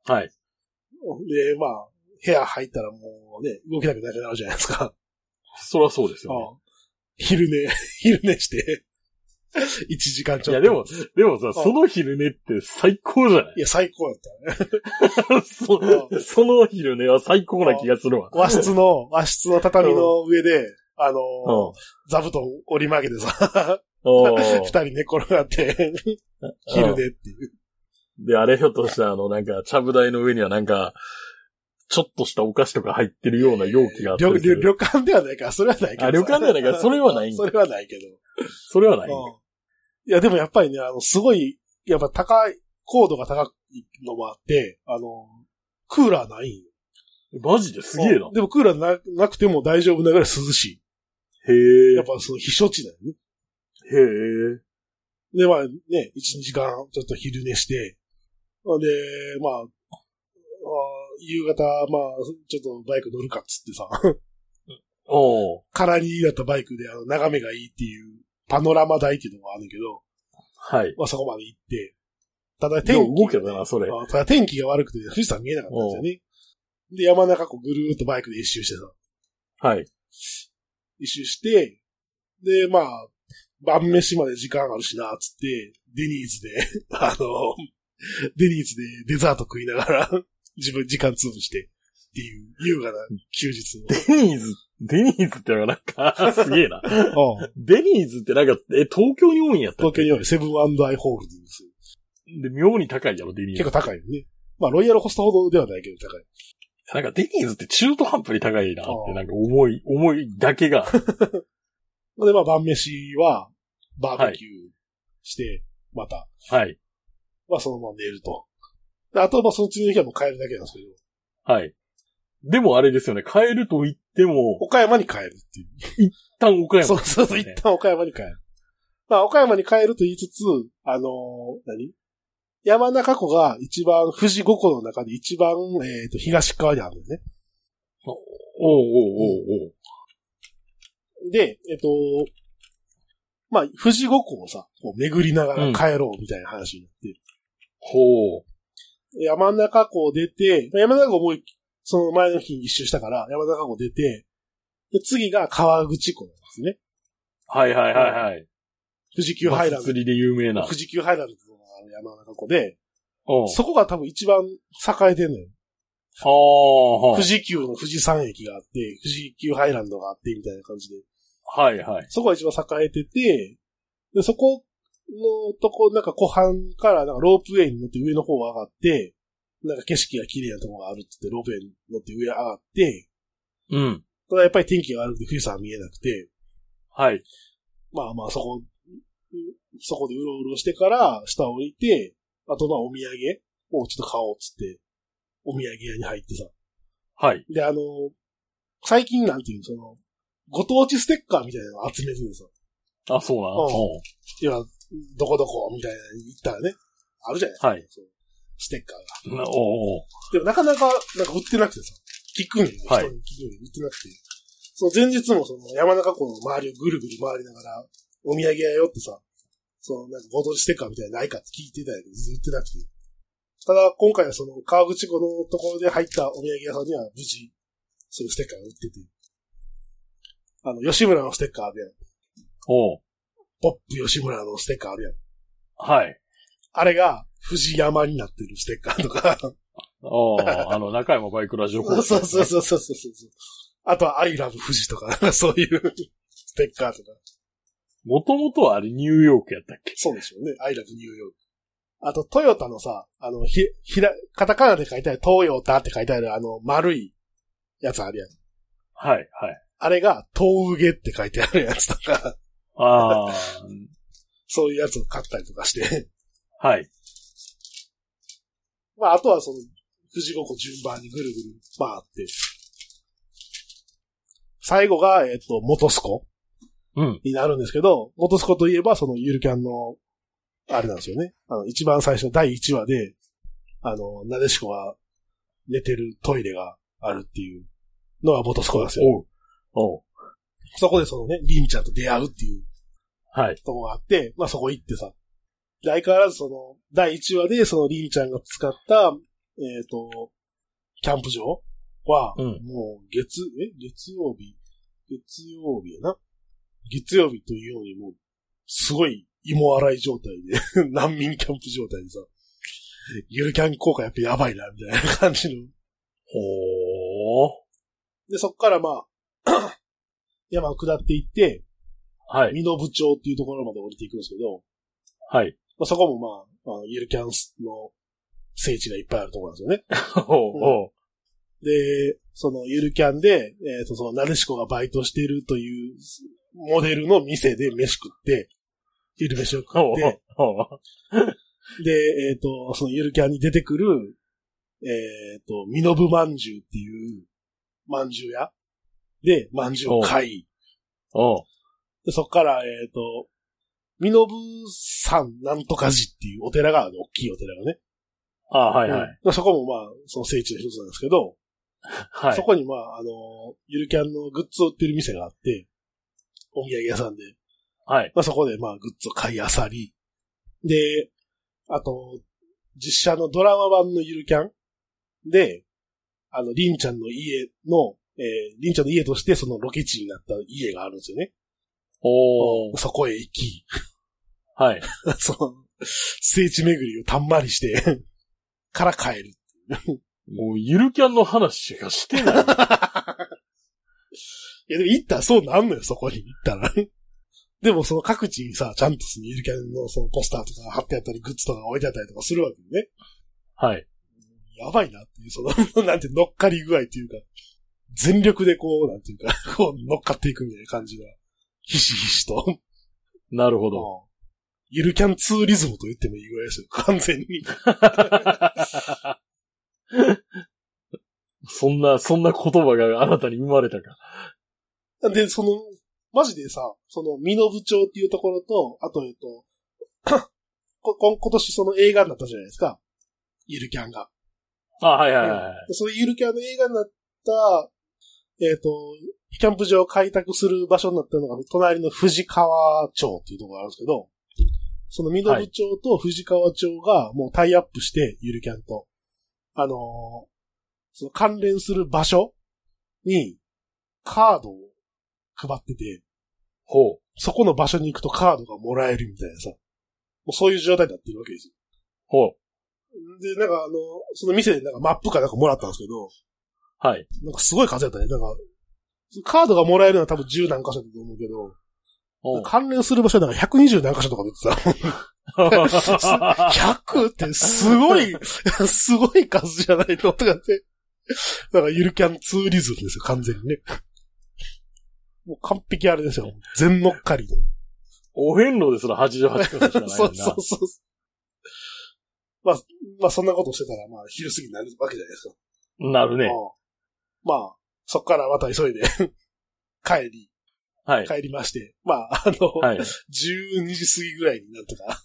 Speaker 1: はい。
Speaker 2: で、まあ、部屋入ったらもうね、動けなくなくなるじゃないですか。
Speaker 1: そりゃそうですよね。
Speaker 2: 昼寝、昼寝して、1時間ちょっと。
Speaker 1: いや、でも、でもさ、
Speaker 2: あ
Speaker 1: その昼寝って最高じゃない？
Speaker 2: いや、最高だったね。
Speaker 1: そその昼寝は最高な気がするわ。
Speaker 2: 和室の、和室の畳の上で、あの
Speaker 1: うん
Speaker 2: ー、座布団折り曲げてさ、
Speaker 1: お
Speaker 2: 二
Speaker 1: ー
Speaker 2: 人寝転がって、昼寝っていう。
Speaker 1: で、あれひょっとしたら、あの、なんか、ちゃぶ台の上にはなんか、ちょっとしたお菓子とか入ってるような容器があった
Speaker 2: 旅
Speaker 1: りする。
Speaker 2: 旅旅館ではないから、それはないけどさ。
Speaker 1: あ旅館ではないからそれはない
Speaker 2: それはないけど。
Speaker 1: それはない。
Speaker 2: うんいや、でもやっぱりね、あの、すごい、やっぱ高い、高度が高いのもあって、あの、クーラーないんよ
Speaker 1: マジですげえな。
Speaker 2: でもクーラーななくても大丈夫なぐらい涼し
Speaker 1: へ
Speaker 2: い。やっ
Speaker 1: え。
Speaker 2: ぱその避暑地だよね。
Speaker 1: へえ。
Speaker 2: で、まあね、一、二時間ちょっと昼寝して、で、まあ、あー夕方、まあ、ちょっとバイク乗るかっつってさ、
Speaker 1: おー
Speaker 2: 空になったバイクであの眺めがいいっていう、パノラマ台っていうのがあるんだけど、
Speaker 1: はい。
Speaker 2: まあそこまで行って、ただ
Speaker 1: で
Speaker 2: 天気
Speaker 1: も動けたな、それ。
Speaker 2: あただ天気が悪くて富士山見えなかったんですよね。で、山中湖ぐるーっとバイクで一周してさ、
Speaker 1: はい。
Speaker 2: 一周して、で、まあ、晩飯まで時間あるしな、つって、デニーズで、あの、デニーズでデザート食いながら、自分時間潰して、っていう優雅な休日
Speaker 1: デニーズ、デニーズってのがなんか、すげえな。デニーズってなんか、え、東京に多いんやったっ
Speaker 2: 東京にあるセブンアイ・ホールディングス。
Speaker 1: けで、妙に高いやろ、デニーズ。
Speaker 2: 結構高いよね。まあ、ロイヤルホストほどではないけど高い。
Speaker 1: なんかデニーズって中途半端に高いなって、なんか思い、思いだけが。
Speaker 2: で、まあ、晩飯は、バーベキューして、また、
Speaker 1: はい。
Speaker 2: まあ、そのまま寝ると。であと、まあ、その次の日はもう帰るだけなんですけど、
Speaker 1: はい。でもあれですよね、帰ると言っても、
Speaker 2: 岡山に帰るっていう。
Speaker 1: 一旦岡山、
Speaker 2: そうそうそう、一旦岡山に帰る。まあ、岡山に帰ると言いつつ、あのー何？山中湖が一番、富士五湖の中で一番、えっ、と、東側にあるんだよね。
Speaker 1: おうおうおうおう
Speaker 2: で、えっ、と、まあ、富士五湖をさ、こう巡りながら帰ろうみたいな話になって、
Speaker 1: ほう。
Speaker 2: 山中湖を出て、まあ山中湖もうその前の日に一周したから、山中湖出て、で、次が川口湖なんですね。
Speaker 1: はいはいはいはい。
Speaker 2: 富士急ハイランド。
Speaker 1: 釣りで有名な。
Speaker 2: 富士急ハイランドの山中湖で、
Speaker 1: うん。
Speaker 2: そこが多分一番栄えてんのよ。富士急の富士山駅があって、富士急ハイランドがあって、みたいな感じで。
Speaker 1: あ。はいはい。
Speaker 2: そこが一番栄えてて、で、そこのとこ、なんか湖畔からなんかロープウェイに乗って上の方上がって、なんか景色が綺麗なとこがあるって言って、ロープウェイに乗って上上がって、
Speaker 1: うん。
Speaker 2: ただやっぱり天気が悪くて富士山見えなくて、
Speaker 1: はい。
Speaker 2: まあまあそこ、そこでうろうろしてから下降りて、あとまあお土産をちょっと買おうっつって、お土産屋に入ってさ。
Speaker 1: はい。
Speaker 2: で、あの、最近なんていうの、その、ご当地ステッカーみたいなのを集めてるさ。
Speaker 1: あ、そうな。
Speaker 2: うん
Speaker 1: うん
Speaker 2: 要は、どこどこみたいな行ったらね、あるじゃないですか。
Speaker 1: はい。
Speaker 2: ステッカーが。
Speaker 1: なお
Speaker 2: でもなかなか、なんか売ってなくてさ、聞くんよ、ね、
Speaker 1: はい
Speaker 2: 人に聞くんよ、売ってなくて。その前日もその山中湖の周りをぐるぐる回りながら、お土産屋よってさ、そのなんかご当地ステッカーみたいなのないかって聞いてたんやけど、売ってなくて。ただ、今回はその川口湖のところで入ったお土産屋さんには無事、そういうステッカーが売ってて。あの、吉村のステッカーあるやん。
Speaker 1: おう
Speaker 2: ポップ吉村のステッカーあるやん。
Speaker 1: はい。
Speaker 2: あれが、富士山になってるステッカーとか。
Speaker 1: おうあの、中山バイクラジオコ
Speaker 2: そうそうそうそうそうそう。あとは、アイラブ富士とか、そういうステッカーとか。
Speaker 1: もともとはあれニューヨークやったっけ？
Speaker 2: そうでしょうね。アイラブニューヨーク。あと、トヨタのさ、あの、ひ、ひら、カタカナで書いてある、トヨタって書いてある、あの、丸いやつあるやん。
Speaker 1: はい、はい。
Speaker 2: あれが、トウゲって書いてあるやつとか、
Speaker 1: ああ、
Speaker 2: そういうやつを買ったりとかして。
Speaker 1: はい。
Speaker 2: まあ、あとはその、富士五湖順番にぐるぐる回って。最後が、えっと、元栖湖
Speaker 1: うん。
Speaker 2: になるんですけど、元栖湖といえば、そのゆるキャンの、あれなんですよね。あの、一番最初の第1話で、あの、なでしこが寝てるトイレがあるっていうのが元栖湖なんですよ。
Speaker 1: おう。おう。
Speaker 2: そこでそのね、リンちゃんと出会うっていう
Speaker 1: はい。
Speaker 2: とこがあって、まあそこ行ってさ。で相変わらずその、第1話でそのリンちゃんが使った、えっ、と、キャンプ場は、
Speaker 1: うん
Speaker 2: もう月、え？月曜日？月曜日やな？月曜日というようにもう、すごい芋洗い状態で、難民キャンプ状態でさ、ゆるキャン効果やっぱやばいな、みたいな感じの。
Speaker 1: ほー。
Speaker 2: で、そっからまあ、山を下っていって、
Speaker 1: はい。
Speaker 2: 美濃部町っていうところまで降りていくんですけど、
Speaker 1: はい。
Speaker 2: まあ、そこもまあ、あのゆるキャンの聖地がいっぱいあるところなんですよね。
Speaker 1: ほう。
Speaker 2: で、そのゆるキャンで、えっ、と、そのなでしこがバイトしているというモデルの店で飯食って、昼飯を食って。で、えっ、と、そのゆるキャンに出てくる、えっ、と、ミノブまんじゅうっていうまんじゅう屋で、まんじゅうを買い。でそっから、えっ、と、ミノブ山なんとか寺っていうお寺がある、大きいお寺がね。
Speaker 1: あはいはい。
Speaker 2: うんそこもまあ、その聖地の一つなんですけど、
Speaker 1: はい。
Speaker 2: そこにまあ、あの、ゆるキャンのグッズを売ってる店があって、お土産屋さんで、
Speaker 1: はい。
Speaker 2: まあそこでまあグッズを買いあさり、で、あと、実写のドラマ版のゆるキャンで、あの、りんちゃんの家の、えー、りんちゃんの家としてそのロケ地になった家があるんですよね。
Speaker 1: おー。
Speaker 2: そこへ行き、
Speaker 1: はい。
Speaker 2: その、聖地巡りをたんまりして、から帰る。
Speaker 1: もう、ゆるキャンの話しかしてない。
Speaker 2: いや、でも行ったらそうなんのよ、そこに行ったら。でもその各地にさ、ちゃんとそのゆるキャンのそのポスターとか貼ってあったり、グッズとか置いてあったりとかするわけでね。
Speaker 1: はい。
Speaker 2: やばいなっていう、その、なんて乗っかり具合っていうか、全力でこう、なんていうか、こう乗っかっていくみたいな感じが、ひしひしと。
Speaker 1: なるほど。
Speaker 2: ゆるキャンツーリズムと言ってもいいぐらいですよ、完全に。
Speaker 1: そんな、そんな言葉が新たに生まれたか。
Speaker 2: で、その、マジでさ、その、美濃部町っていうところと、あと、えっと、ここ今年その映画になったじゃないですか。ゆるキャンが。
Speaker 1: あ、はいはいはい。
Speaker 2: でそのゆるキャンの映画になった、えっ、と、キャンプ場を開拓する場所になったのが、隣の藤川町っていうところがあるんですけど、その美濃部町と藤川町がもうタイアップして、ゆるキャンと。あのーその関連する場所にカードを配ってて、
Speaker 1: ほう。
Speaker 2: そこの場所に行くとカードがもらえるみたいなさ。もうそういう状態になってるわけですよ。
Speaker 1: ほう。
Speaker 2: で、なんかあの、その店でなんかマップかなんかもらったんですけど、
Speaker 1: はい。
Speaker 2: なんかすごい数やったね。なんか、カードがもらえるのは多分10何箇所だと思うけど。関連する場所なんか120何箇所とか出てた。100ってすごい、すごい数じゃないのとかって。だからゆるキャンツーリズムですよ、完全にね。もう完璧あれですよ。全乗っかりの。
Speaker 1: お遍路ですら88箇所しかない。
Speaker 2: そうそうそう。まあ、まあそんなことしてたら、まあ昼過ぎになるわけじゃないですか。
Speaker 1: なるね。
Speaker 2: うんまあ、そっからまた急いで 帰り、
Speaker 1: はい。
Speaker 2: 帰りまして、まあ、あの、
Speaker 1: はい。
Speaker 2: 12時過ぎぐらいになんとか、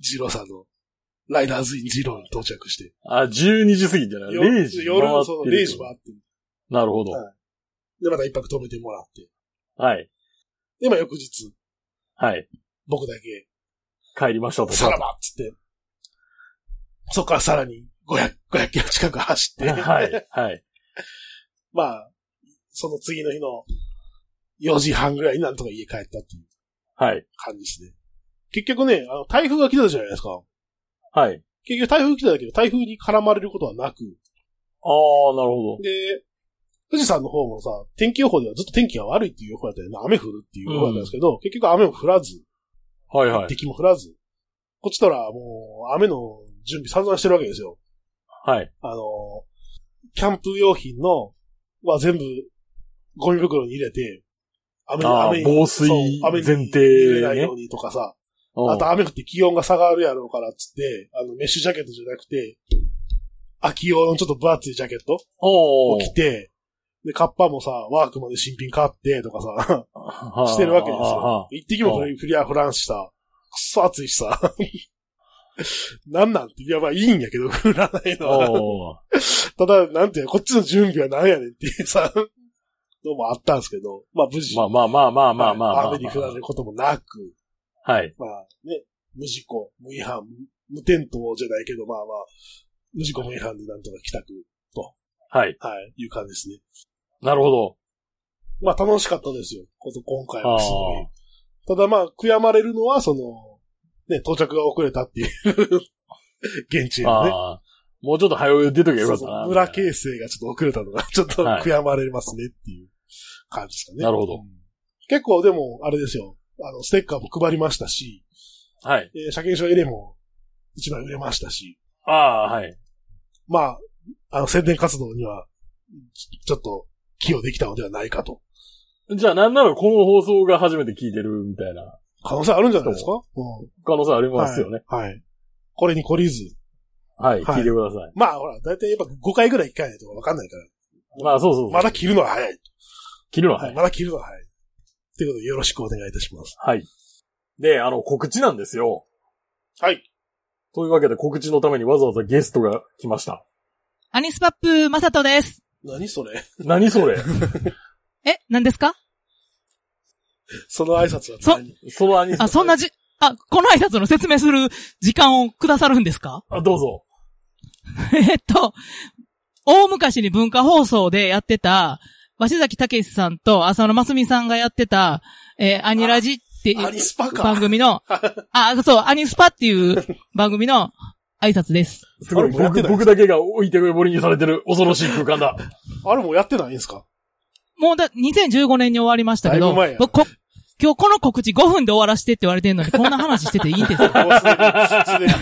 Speaker 2: ジローさんの、ライダーズインジローに到着して。
Speaker 1: あ、12時過ぎじゃない？
Speaker 2: よ
Speaker 1: ?0 時。
Speaker 2: 夜、そう、0時回ってる。
Speaker 1: なるほど。
Speaker 2: はいで、また一泊泊めてもらって。
Speaker 1: はい。
Speaker 2: で、まあ翌日、
Speaker 1: はい。
Speaker 2: 僕だけ、
Speaker 1: 帰りましょうと。
Speaker 2: さらばっつって、そっからさらに500、500キロ近く走って、
Speaker 1: はい。はい。
Speaker 2: まあ、その次の日の4時半ぐらいになんとか家帰ったっていう
Speaker 1: はい。
Speaker 2: 感じですね。結局ね、あの、台風が来てたじゃないですか。
Speaker 1: はい。
Speaker 2: 結局台風来てたけど、台風に絡まれることはなく、
Speaker 1: ああ、なるほど。
Speaker 2: で、富士山の方もさ、天気予報ではずっと天気が悪いっていう予報だったよね。雨降るっていう予報だったんですけど、結局雨も降らず、
Speaker 1: はいはい。
Speaker 2: 敵も降らず、こっちとらもう雨の準備散々してるわけですよ。
Speaker 1: はい。
Speaker 2: あの、キャンプ用品の、は全部ゴミ袋に入れて、雨に、雨に、
Speaker 1: 防水前提
Speaker 2: 濡れないようにとかさ、
Speaker 1: うん。
Speaker 2: あと雨降って気温が下がるやろうからっつって、あの、メッシュジャケットじゃなくて、秋用のちょっと分厚いジャケットを着て、で、カッパもさ、ワークまで新品買ってとかさ、してるわけですよ。一滴も降り降りゃ降らんしさ、くっそ暑いしさ。なんなん？て、いや、まあいいんやけど、降らないのは。ただ、なんて、こっちの準備は何やねんっていうさ、のもあったんですけど、まあ無事。
Speaker 1: まあまあまあまあまあまあまあ。
Speaker 2: 雨に降られることもなく、
Speaker 1: はい。
Speaker 2: まあね、無事故、無違反、無転倒じゃないけど、まあまあ、無事故無違反でなんとか帰宅と、
Speaker 1: はい。
Speaker 2: はい、いう感じですね。
Speaker 1: なるほど。
Speaker 2: まあ楽しかったですよ。こと今回
Speaker 1: あ
Speaker 2: はすごい。ただまあ、悔やまれるのは、その、ね、到着が遅れたっていう、現地へのね。
Speaker 1: もうちょっと早く出ときゃよかったな。
Speaker 2: 村形成がちょっと遅れたのが、ちょっと悔やまれますねっていう感じですかね。
Speaker 1: なるほど
Speaker 2: うん結構でも、あれですよ。あの、ステッカーも配りましたし、
Speaker 1: はい。
Speaker 2: えー車検証エレも一枚売れましたし、
Speaker 1: ああ、はい。
Speaker 2: まあ、あの、宣伝活動には、ちちょっと、寄与できたのではないかと。
Speaker 1: じゃあなんならこの放送が初めて聞いてるみたいな
Speaker 2: 可能性あるんじゃないですか？うん。
Speaker 1: 可能性ありますよね。
Speaker 2: はい。はい。これに懲りず。
Speaker 1: はい。
Speaker 2: はい
Speaker 1: 聞いてください。
Speaker 2: まあ、ほら、だいたいやっぱ5回ぐらい聞かないとわかんないから。
Speaker 1: まあそうそうそう。
Speaker 2: まだ切るのは早い。は。
Speaker 1: 切るのははいい。
Speaker 2: まだ切るのは早い。ということで、よろしくお願いいたします。
Speaker 1: はい。で、あの、告知なんですよ。
Speaker 2: はい。
Speaker 1: というわけで告知のためにわざわざゲストが来ました。
Speaker 3: アニスパップマサトです。
Speaker 2: 何それ？
Speaker 1: 何それ？
Speaker 3: え、何ですか？
Speaker 2: その挨拶は
Speaker 3: そ
Speaker 2: 何？
Speaker 1: そのアニ
Speaker 3: あ、そんなじ、あ、この挨拶の説明する時間をくださるんですか？
Speaker 1: あ、どうぞ。
Speaker 3: えっと、大昔に文化放送でやってた、鷲崎武さんと浅野真澄さんがやってた、えーアニラジっていう
Speaker 2: アニスパか。
Speaker 3: 番組の、あ、そう、アニスパっていう番組の挨拶です。
Speaker 1: すごい。僕、僕だけが置いてぼりにされてる恐ろしい空間だ。
Speaker 2: あれもうやってないんですか？
Speaker 3: もうだ、2015年に終わりましたけど、
Speaker 2: だいぶ前や
Speaker 3: 僕こ今日この告知5分で終わらせてって言われてるのに、こんな話してていいんですか？
Speaker 2: もうすでに、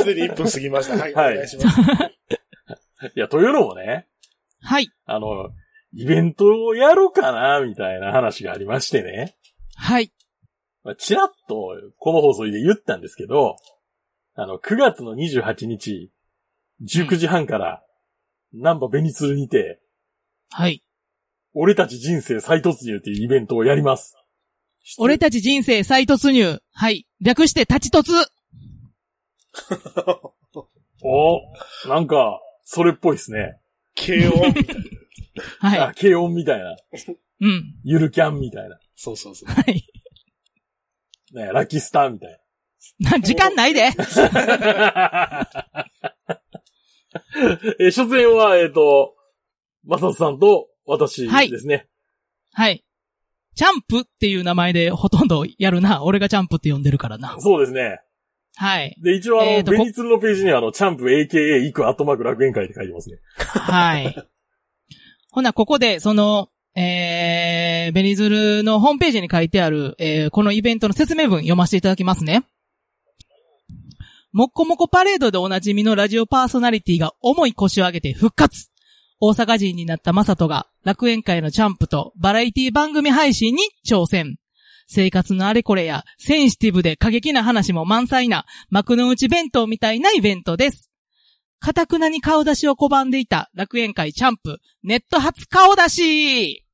Speaker 2: すでに、に1分過ぎました。はい、
Speaker 1: はい
Speaker 2: お願いします。
Speaker 1: いや、というのもね、
Speaker 3: はい。
Speaker 1: あの、イベントをやろうかな、みたいな話がありましてね。
Speaker 3: はい。
Speaker 1: まあちらっと、この放送で言ったんですけど、あの、9月の28日、19時半から、ナンバベニツルにて、
Speaker 3: はい。
Speaker 1: 俺たち人生再突入っていうイベントをやります。
Speaker 3: 俺たち人生再突入。はい。略して立ち突。
Speaker 1: おなんか、それっぽいですね。
Speaker 2: 軽音みたいな。
Speaker 3: はい。
Speaker 1: あ、軽音みたいな。
Speaker 3: うん。
Speaker 1: ゆるキャンみたい
Speaker 2: そうそうそう。
Speaker 3: はい。
Speaker 1: な。ね、ラッキースターみたい
Speaker 3: な時間ないで。
Speaker 1: な。え、初戦は、えっ、と、マサトさんと私ですね。
Speaker 3: はい。チャンプっていう名前でほとんどやるな。俺がチャンプって呼んでるからな。
Speaker 1: そうですね。
Speaker 3: はい。
Speaker 1: で、一応あの、
Speaker 3: えーと
Speaker 1: ベニツルのページにはあの、チャンプ AKA イクアットマーク楽園会って書いてますね。
Speaker 3: はい。ほな、ここで、その、えー、ベニズルのホームページに書いてある、えー、このイベントの説明文読ませていただきますね。もっこもこパレードでおなじみのラジオパーソナリティが重い腰を上げて復活大阪人になったマサトが楽園会のチャンプとバラエティ番組配信に挑戦。生活のあれこれやセンシティブで過激な話も満載な幕の内弁当みたいなイベントです。かたくなに顔出しを拒んでいた楽園会チャンプ、ネット初顔出し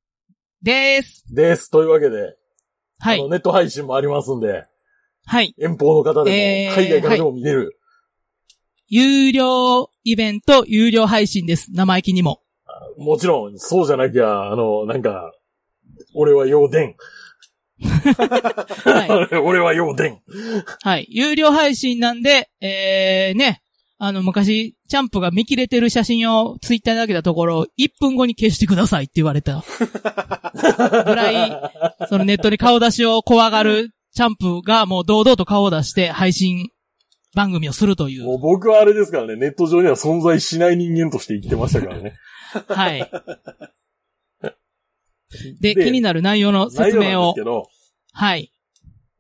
Speaker 3: です。
Speaker 1: です。というわけで、
Speaker 3: はい。
Speaker 1: ネット配信もありますんで、
Speaker 3: はい。
Speaker 1: 遠方の方でも、
Speaker 3: えー
Speaker 1: 海外からでも見れる。
Speaker 3: 有料イベント、有料配信です。生意気にも。
Speaker 1: もちろん、そうじゃなきゃ、あの、なんか、俺は陽電。
Speaker 3: はい。
Speaker 1: 俺は陽電。
Speaker 3: はい。有料配信なんで、えー、ね。あの、昔、チャンプが見切れてる写真をツイッターに上げたところ、1分後に消してくださいって言われた。ぐらい、そのネットに顔出しを怖がるチャンプがもう堂々と顔を出して配信番組をするという。
Speaker 1: もう僕はあれですからね、ネット上には存在しない人間として生きてましたからね。
Speaker 3: はい。で、気になる内容の説明を
Speaker 1: 内容なんですけ。ど、
Speaker 3: はい。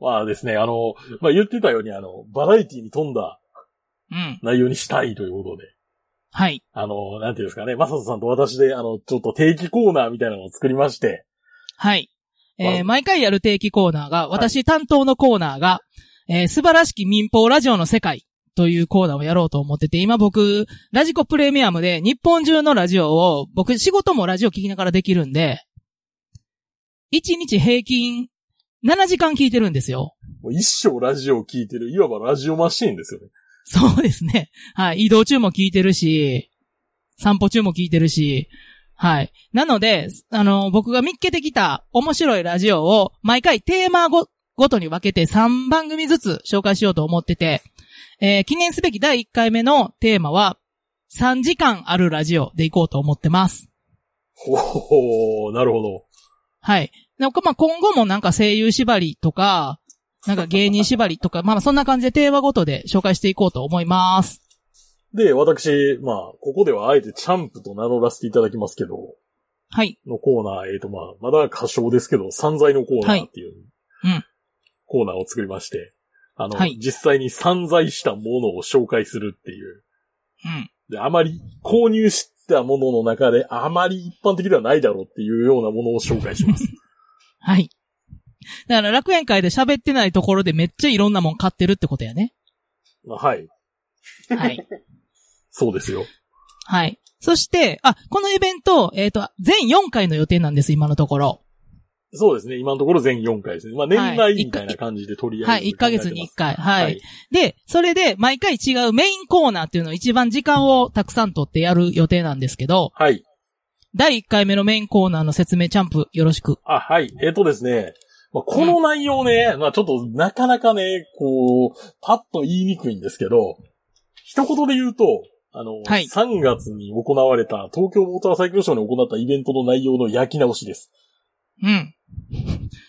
Speaker 1: まあですね、あの、まあ言ってたように、あの、バラエティに富んだ
Speaker 3: うん。
Speaker 1: 内容にしたいということで、
Speaker 3: はい。
Speaker 1: あの、なんていうんですかね、マサトさんと私で、あの、ちょっと定期コーナーみたいなのを作りまして、
Speaker 3: はい。えー
Speaker 1: ま
Speaker 3: 毎回やる定期コーナーが、私担当のコーナーが、えー素晴らしき民放ラジオの世界というコーナーをやろうと思ってて、今僕、ラジコプレミアムで日本中のラジオを、僕仕事もラジオ聞きながらできるんで、1日平均7時間聞いてるんですよ。
Speaker 1: もう一生ラジオを聞いてる、いわばラジオマシーンですよね。
Speaker 3: そうですね。はい。移動中も聞いてるし、散歩中も聞いてるし、はい。なので、あの、僕が見っけてきた面白いラジオを毎回テーマごごとに分けて3番組ずつ紹介しようと思ってて、えー記念すべき第1回目のテーマは、3時間あるラジオでいこうと思ってます。
Speaker 1: ほほー、なるほど。
Speaker 3: はい。なんかまあ今後もなんか声優縛りとか、なんか芸人縛りとか、まあまあそんな感じでテーマごとで紹介していこうと思います。
Speaker 1: で、私、まあ、ここではあえてチャンプと名乗らせていただきますけど、
Speaker 3: はい。
Speaker 1: のコーナー、えっ、とまあ、まだ歌唱ですけど、散財のコーナーっていう、
Speaker 3: うん
Speaker 1: コーナーを作りまして、あの、
Speaker 3: はい
Speaker 1: 実際に散財したものを紹介するっていう。
Speaker 3: うん。
Speaker 1: で、あまり購入したものの中で、あまり一般的ではないだろうっていうようなものを紹介します。
Speaker 3: はい。だから楽園会で喋ってないところでめっちゃいろんなもん買ってるってことやね。
Speaker 1: まあはい。
Speaker 3: はい。
Speaker 1: そうですよ。
Speaker 3: はい。そして、あ、このイベント、えっ、と、全4回の予定なんです、今のところ。
Speaker 1: そうですね。今のところ全4回ですね。まあ年内みたいな感じで取り上げ
Speaker 3: はい、1ヶ月に1回。はい。
Speaker 1: はい
Speaker 3: で、それで、毎回違うメインコーナーっていうのを一番時間をたくさん取ってやる予定なんですけど、
Speaker 1: はい。
Speaker 3: 第1回目のメインコーナーの説明チャンプよろしく。
Speaker 1: あ、はい。えっ、とですね。まあ、この内容ね、まあちょっとなかなかね、こう、パッと言いにくいんですけど、一言で言うと、あの、
Speaker 3: はい
Speaker 1: 3月に行われた東京モーターサイクルショーに行ったイベントの内容の焼き直しです。
Speaker 3: うん。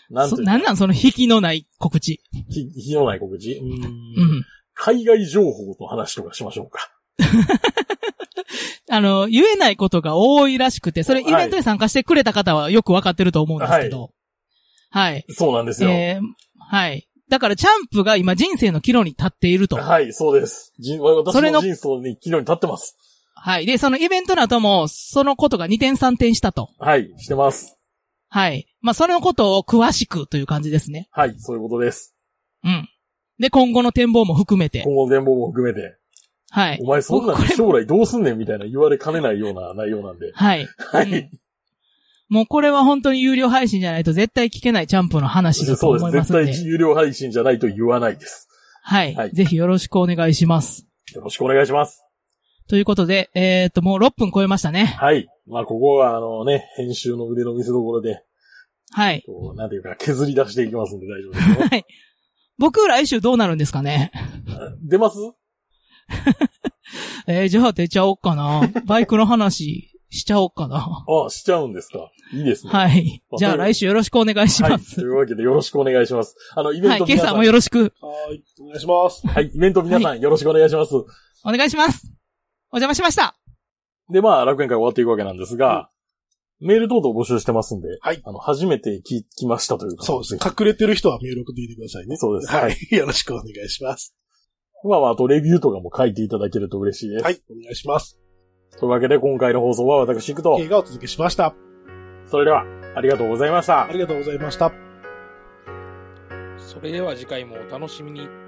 Speaker 1: なんというか
Speaker 3: そなんなん？その引きのない告知。
Speaker 1: ひ、ひのない告知？うーん
Speaker 3: うん。
Speaker 1: 海外情報の話とかしましょうか。
Speaker 3: あの、言えないことが多いらしくて、それイベントに参加してくれた方はよくわかってると思うんですけど。はい。
Speaker 1: そうなんですよ。
Speaker 3: えーはい。だからチャンプが今人生の岐路に立っていると。
Speaker 1: はい、そうです。じ私
Speaker 3: それの
Speaker 1: の人生に昨日に立ってます。
Speaker 3: はい。で、そのイベントの後も、そのことが2点3点したと。
Speaker 1: はい、してます。
Speaker 3: はい。まあ、そのことを詳しくという感じですね。
Speaker 1: はい、そういうことです。
Speaker 3: うん。で、今後の展望も含めて。
Speaker 1: 今後の全貌も含めて。
Speaker 3: はい。
Speaker 1: お前そんな将来どうすんねんみたいな言われかねないような内容なんで。
Speaker 3: はい。
Speaker 1: はい。
Speaker 3: うんもうこれは本当に有料配信じゃないと絶対聞けないチャンプの話だと
Speaker 1: そうです。
Speaker 3: 思いますので。
Speaker 1: 絶対有料配信じゃないと言わないです。
Speaker 3: はい、
Speaker 1: はい
Speaker 3: ぜひよろしくお願いします。
Speaker 1: よろしくお願いします。
Speaker 3: ということで、えっ、と、もう6分超えましたね。
Speaker 1: はい。まあ、ここはあのね、編集の腕の見せ所で、
Speaker 3: はい。
Speaker 1: こうなんていうか削り出していきますんで大丈夫ですよ。
Speaker 3: はい。僕来週どうなるんですかね？
Speaker 1: 出ます？
Speaker 3: えー、じゃあ出ちゃおうかな。バイクの話しちゃおうかな。
Speaker 1: あ、しちゃうんですか。いいですね。
Speaker 3: はい。じゃあ来週よろしくお願いし
Speaker 1: はい。
Speaker 3: ます。
Speaker 1: というわけでよろしくお願いします。あの、イベ
Speaker 3: はい。
Speaker 1: ント皆さん。
Speaker 3: ケイさんもよろしく
Speaker 2: はい。お願いします。
Speaker 1: はい。イベント皆さんよろしくお願いします。
Speaker 3: お願いします。お邪魔しました。
Speaker 1: で、まあ、楽園会終わっていくわけなんですが、メール等々募集してますんで、
Speaker 2: はい
Speaker 1: あの、初めて聞きましたというか。
Speaker 2: そうですね。隠れてる人はメール送ってくださいね。
Speaker 1: そうです。
Speaker 2: は
Speaker 1: はい。
Speaker 2: い。よろしくお願いします。
Speaker 1: まあまあ、あとレビューとかも書いていただけると嬉しいです。
Speaker 2: はい。お願いします。
Speaker 1: というわけで、今回の放送は私行くと
Speaker 2: 映、画をお届けしました。
Speaker 1: それでは、ありがとうございました
Speaker 2: あ。りがとうございました。
Speaker 4: それでは次回もお楽しみに。